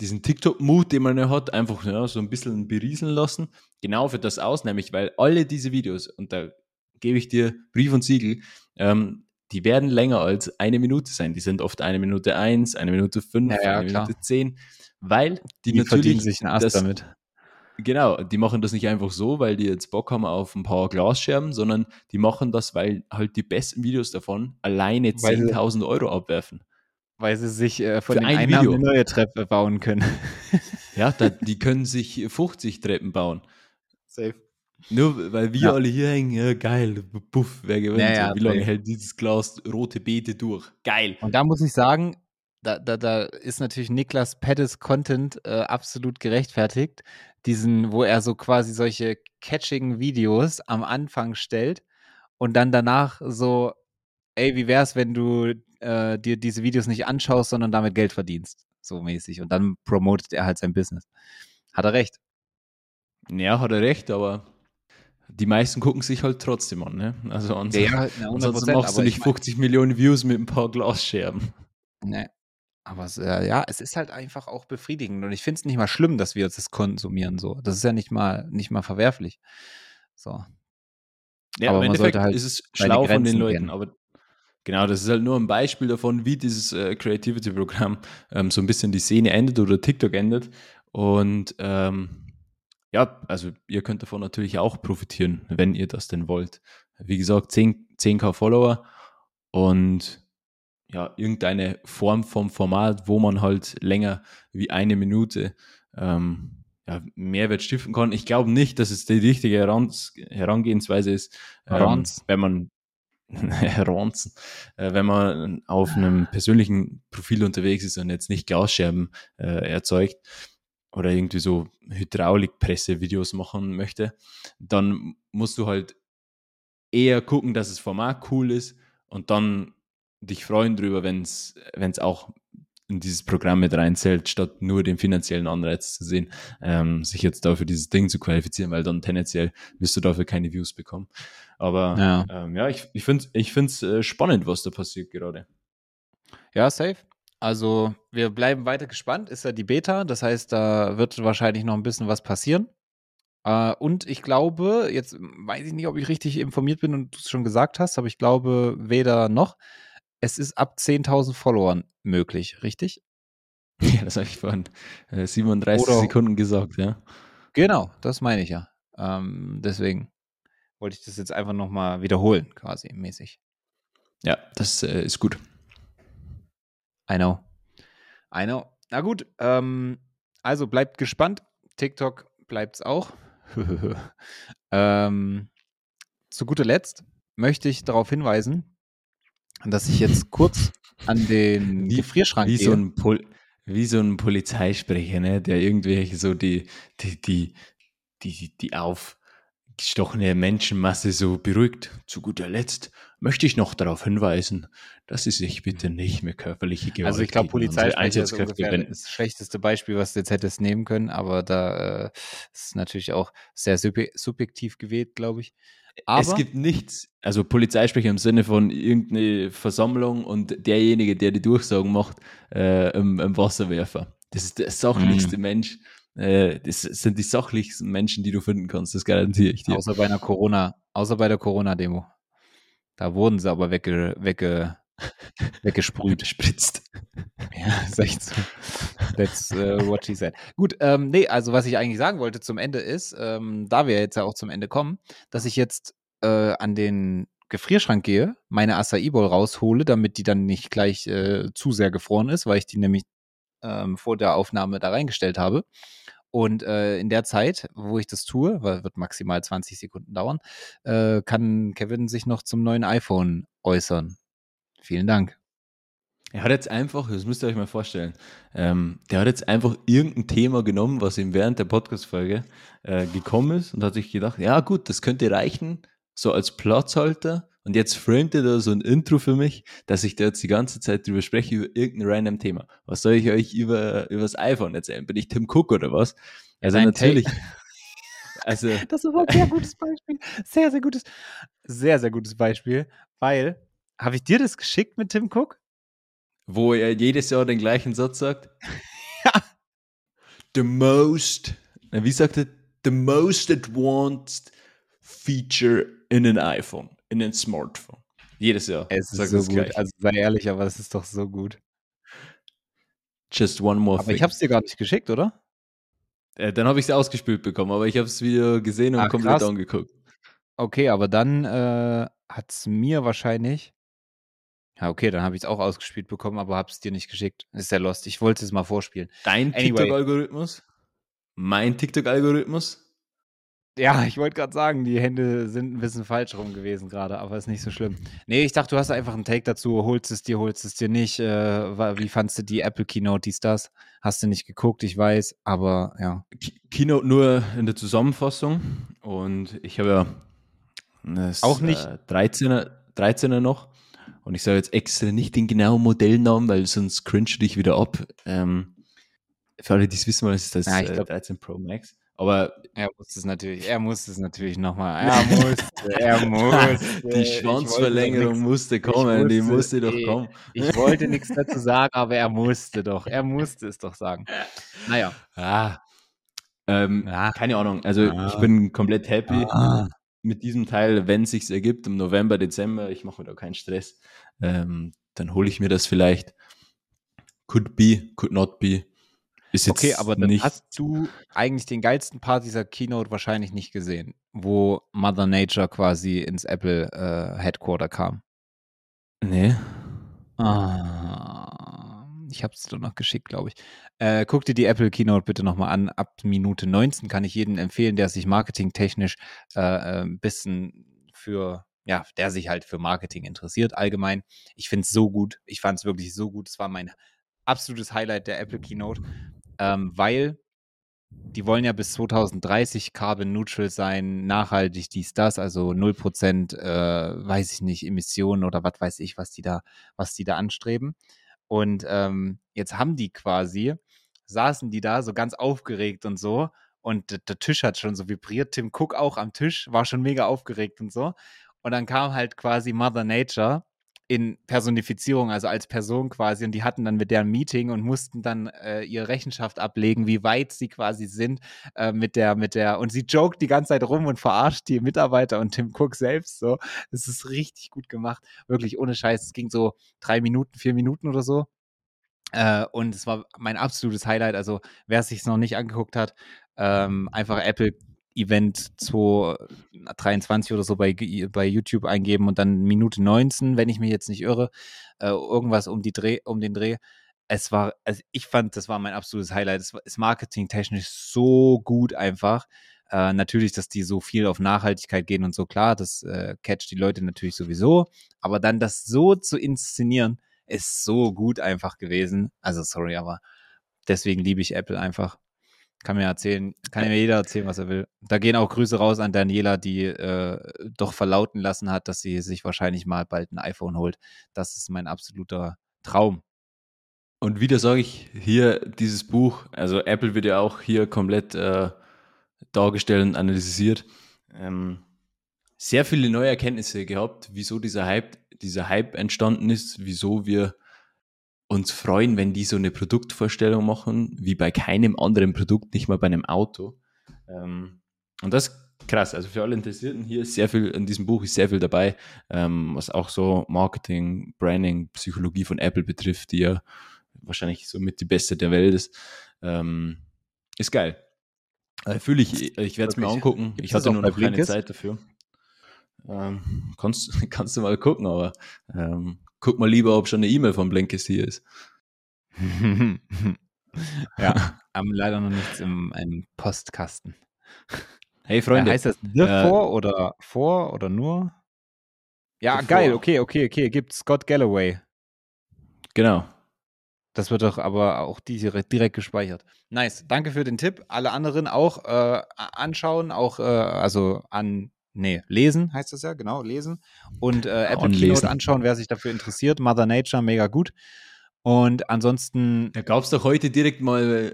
diesen TikTok-Mut, den man ja hat, einfach ja, so ein bisschen berieseln lassen. Genau für das aus, nämlich weil alle diese Videos, und da gebe ich dir Brief und Siegel, ähm, die werden länger als eine Minute sein. Die sind oft eine Minute eins, eine Minute fünf, ja, ja, eine klar. Minute zehn, weil die, die natürlich sich einen Ast das, damit. Genau, die machen das nicht einfach so, weil die jetzt Bock haben auf ein paar Glasscherben, sondern die machen das, weil halt die besten Videos davon alleine 10.000 Euro abwerfen. Weil sie sich äh, von Für den ein Einnahmen eine neue Treppe bauen können. ja, da, [LAUGHS] die können sich 50 Treppen bauen. Safe. Nur weil wir ja. alle hier hängen, ja, geil, puff, wer gewinnt? Ja, ja, Wie lange hält dieses Glas rote Beete durch? Geil. Und da muss ich sagen, da, da, da ist natürlich Niklas Pettis Content äh, absolut gerechtfertigt. Diesen, wo er so quasi solche catching Videos am Anfang stellt und dann danach so, ey, wie wär's, wenn du äh, dir diese Videos nicht anschaust, sondern damit Geld verdienst? So mäßig. Und dann promotet er halt sein Business. Hat er recht. Ja, hat er recht, aber die meisten gucken sich halt trotzdem an. Ne? Also ansonsten, ja, ja, ansonsten machst du nicht 50 ich mein, Millionen Views mit ein paar Glasscherben. Ne. Aber es, äh, ja, es ist halt einfach auch befriedigend. Und ich finde es nicht mal schlimm, dass wir uns das konsumieren. So. Das ist ja nicht mal, nicht mal verwerflich. So. Ja, aber im Endeffekt halt ist es schlau von den Leuten. Kennen. Aber genau, das ist halt nur ein Beispiel davon, wie dieses äh, Creativity-Programm ähm, so ein bisschen die Szene endet oder TikTok endet. Und ähm, ja, also ihr könnt davon natürlich auch profitieren, wenn ihr das denn wollt. Wie gesagt, 10, 10k Follower und ja, irgendeine Form vom Format, wo man halt länger wie eine Minute ähm, ja, Mehrwert stiften kann. Ich glaube nicht, dass es die richtige Herangehensweise ist, ähm, wenn man [LAUGHS] Heranzen, äh, wenn man auf einem persönlichen Profil unterwegs ist und jetzt nicht Glasscherben äh, erzeugt, oder irgendwie so Hydraulikpresse-Videos machen möchte, dann musst du halt eher gucken, dass das Format cool ist und dann dich freuen drüber, wenn es auch in dieses Programm mit reinzählt, statt nur den finanziellen Anreiz zu sehen, ähm, sich jetzt dafür dieses Ding zu qualifizieren, weil dann tendenziell wirst du dafür keine Views bekommen. Aber ja, ähm, ja ich, ich finde es äh, spannend, was da passiert gerade. Ja, safe. Also wir bleiben weiter gespannt. Ist ja die Beta, das heißt, da wird wahrscheinlich noch ein bisschen was passieren. Äh, und ich glaube, jetzt weiß ich nicht, ob ich richtig informiert bin und du es schon gesagt hast, aber ich glaube weder noch. Es ist ab 10.000 Followern möglich, richtig? [LAUGHS] Ja, das habe ich vorhin äh, 37 Oder, Sekunden gesagt, ja. Genau, das meine ich ja. Ähm, deswegen wollte ich das jetzt einfach nochmal wiederholen, quasi mäßig. Ja, das äh, ist gut. I know. I know. Na gut, ähm, also bleibt gespannt. TikTok bleibt es auch. [LAUGHS] ähm, zu guter Letzt möchte ich darauf hinweisen, dass ich jetzt [LAUGHS] kurz an den wie, Gefrierschrank wie gehe. So ein Pol wie so ein Polizeisprecher, ne, der irgendwelche so die, die, die, die, die aufgestochene Menschenmasse so beruhigt. Zu guter Letzt möchte ich noch darauf hinweisen, dass sie sich bitte nicht mehr körperliche Gewalt Also ich glaube, Polizeisprecher ist ungefähr das schlechteste Beispiel, was du jetzt hättest nehmen können, aber da äh, ist natürlich auch sehr sub subjektiv gewählt, glaube ich. Aber es gibt nichts, also Polizeisprecher im Sinne von irgendeine Versammlung und derjenige, der die Durchsagen macht, äh, im, im, Wasserwerfer. Das ist der sachlichste mm. Mensch. Äh, das sind die sachlichsten Menschen, die du finden kannst, das garantiere ich dir. Außer bei einer Corona, außer bei der Corona-Demo. Da wurden sie aber wegge, wegge, [LAUGHS] weggesprüht. Spritzt. Ja, ist echt so. That's uh, what she said. Gut, ähm, nee, also was ich eigentlich sagen wollte zum Ende ist, ähm, da wir jetzt ja auch zum Ende kommen, dass ich jetzt äh, an den Gefrierschrank gehe, meine Acai Bowl raushole, damit die dann nicht gleich äh, zu sehr gefroren ist, weil ich die nämlich ähm, vor der Aufnahme da reingestellt habe. Und äh, in der Zeit, wo ich das tue, weil wird maximal 20 Sekunden dauern, äh, kann Kevin sich noch zum neuen iPhone äußern. Vielen Dank. Er hat jetzt einfach, das müsst ihr euch mal vorstellen, ähm, der hat jetzt einfach irgendein Thema genommen, was ihm während der Podcast-Folge äh, gekommen ist und hat sich gedacht, ja gut, das könnte reichen, so als Platzhalter. Und jetzt framet er da so ein Intro für mich, dass ich da jetzt die ganze Zeit drüber spreche, über irgendein random Thema. Was soll ich euch über, über das iPhone erzählen? Bin ich Tim Cook oder was? Also Nein, natürlich. Also, [LAUGHS] das ist ein sehr gutes Beispiel. Sehr, sehr gutes, sehr, sehr gutes Beispiel, weil habe ich dir das geschickt mit Tim Cook? Wo er jedes Jahr den gleichen Satz sagt? [LAUGHS] ja. The most, wie sagt er? The most advanced feature in an iPhone, in ein Smartphone. Jedes Jahr. Es ist so gut. Gleich. Also sei ehrlich, aber es ist doch so gut. Just one more aber thing. ich habe es dir gar nicht geschickt, oder? Äh, dann habe ich es ausgespielt bekommen, aber ich habe das Video gesehen und Ach, komplett krass. angeguckt. Okay, aber dann äh, hat es mir wahrscheinlich. Ja, okay, dann habe ich es auch ausgespielt bekommen, aber habe es dir nicht geschickt. Ist ja lost. Ich wollte es mal vorspielen. Dein anyway. TikTok-Algorithmus? Mein TikTok-Algorithmus? Ja, ich wollte gerade sagen, die Hände sind ein bisschen falsch rum gewesen gerade, aber ist nicht so schlimm. Nee, ich dachte, du hast einfach einen Take dazu, holst es dir, holst es dir nicht. Äh, wie fandst du die Apple Keynote, dies, das? Hast du nicht geguckt, ich weiß, aber ja. Keynote nur in der Zusammenfassung und ich habe ja das, auch nicht äh, 13er, 13er noch und ich sage jetzt extra nicht den genauen Modellnamen, weil sonst cringe dich wieder ab. Ähm, für alle, die es wissen wollen, ist das ja, glaub, äh, 13 Pro Max. Aber er muss es natürlich, er muss es natürlich nochmal. Er [LAUGHS] musste, er musste. Die Schwanzverlängerung musste kommen, musste, die musste doch kommen. Ich wollte nichts dazu sagen, aber er musste doch. Er musste es doch sagen. Naja. Ah. Ähm, ah. Keine Ahnung. Also ah. ich bin komplett happy ah. mit diesem Teil, wenn es sich ergibt im November, Dezember. Ich mache mir da keinen Stress. Ähm, dann hole ich mir das vielleicht. Could be, could not be. Okay, aber dann nicht hast du eigentlich den geilsten Part dieser Keynote wahrscheinlich nicht gesehen, wo Mother Nature quasi ins Apple äh, Headquarter kam. Nee. Ah, ich habe es dir noch geschickt, glaube ich. Äh, guck dir die Apple Keynote bitte nochmal an. Ab Minute 19 kann ich jedem empfehlen, der sich marketingtechnisch äh, ein äh, bisschen für ja, der sich halt für Marketing interessiert allgemein. Ich finde es so gut. Ich fand es wirklich so gut. Es war mein absolutes Highlight der Apple Keynote ähm, weil die wollen ja bis 2030 carbon neutral sein, nachhaltig dies, das, also 0%, äh, weiß ich nicht, Emissionen oder was weiß ich, was die da, was die da anstreben. Und ähm, jetzt haben die quasi, saßen die da so ganz aufgeregt und so und der Tisch hat schon so vibriert. Tim Cook auch am Tisch, war schon mega aufgeregt und so. Und dann kam halt quasi Mother Nature in Personifizierung, also als Person quasi. Und die hatten dann mit der ein Meeting und mussten dann äh, ihre Rechenschaft ablegen, wie weit sie quasi sind äh, mit der, mit der. Und sie joked die ganze Zeit rum und verarscht die Mitarbeiter und Tim Cook selbst so. Das ist richtig gut gemacht. Wirklich ohne Scheiß. Es ging so drei Minuten, vier Minuten oder so. Äh, und es war mein absolutes Highlight. Also, wer es sich noch nicht angeguckt hat, ähm, einfach Apple Event 223 oder so bei, bei YouTube eingeben und dann Minute 19, wenn ich mich jetzt nicht irre, äh, irgendwas um, die Dreh, um den Dreh. Es war, also ich fand, das war mein absolutes Highlight. Es ist marketingtechnisch so gut einfach. Äh, natürlich, dass die so viel auf Nachhaltigkeit gehen und so, klar, das äh, catcht die Leute natürlich sowieso. Aber dann das so zu inszenieren, ist so gut einfach gewesen. Also sorry, aber deswegen liebe ich Apple einfach. Kann mir erzählen, kann mir jeder erzählen, was er will. Da gehen auch Grüße raus an Daniela, die äh, doch verlauten lassen hat, dass sie sich wahrscheinlich mal bald ein iPhone holt. Das ist mein absoluter Traum. Und wieder sage ich hier dieses Buch, also Apple wird ja auch hier komplett äh, dargestellt und analysiert. Ähm, sehr viele neue Erkenntnisse gehabt, wieso dieser Hype, dieser Hype entstanden ist, wieso wir uns freuen, wenn die so eine Produktvorstellung machen, wie bei keinem anderen Produkt, nicht mal bei einem Auto. Ähm, und das ist krass. Also für alle Interessierten hier ist sehr viel, in diesem Buch ist sehr viel dabei, ähm, was auch so Marketing, Branding, Psychologie von Apple betrifft, die ja wahrscheinlich so mit die beste der Welt ist. Ähm, ist geil. Äh, Fühle ich, ich werde es mir angucken. Ich hatte nur noch keine Zeit dafür. Ähm, kannst, [LAUGHS] kannst du mal gucken, aber ähm, guck mal lieber, ob schon eine E-Mail von Blinkist hier ist. [LAUGHS] ja, haben leider noch nichts im, im Postkasten. Hey Freunde. Äh, heißt das äh, vor oder vor oder nur? Ja, geil, okay, okay, okay. Gibt Scott Galloway. Genau. Das wird doch aber auch direkt, direkt gespeichert. Nice. Danke für den Tipp. Alle anderen auch äh, anschauen, auch äh, also an Nee, lesen heißt das ja, genau, lesen. Und äh, Apple Keynote lesen. anschauen, wer sich dafür interessiert. Mother Nature, mega gut. Und ansonsten. Da gab es doch heute direkt mal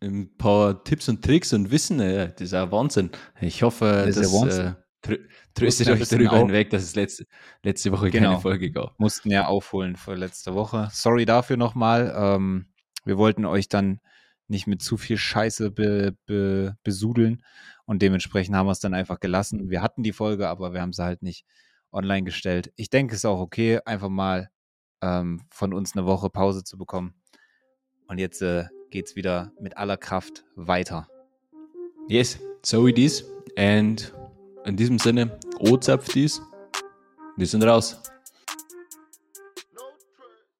äh, ein paar Tipps und Tricks und Wissen. Das ist ja Wahnsinn. Ich hoffe, das, das äh, tröstet euch darüber hinweg, dass es letzte, letzte Woche genau. keine Folge gab. Mussten ja aufholen für letzte Woche. Sorry dafür nochmal. Ähm, wir wollten euch dann nicht mit zu viel Scheiße be, be, besudeln und dementsprechend haben wir es dann einfach gelassen. Wir hatten die Folge, aber wir haben sie halt nicht online gestellt. Ich denke, es ist auch okay, einfach mal ähm, von uns eine Woche Pause zu bekommen. Und jetzt äh, geht es wieder mit aller Kraft weiter. Yes, so it is. And in diesem Sinne, O-Zapf dies. Wir sind raus.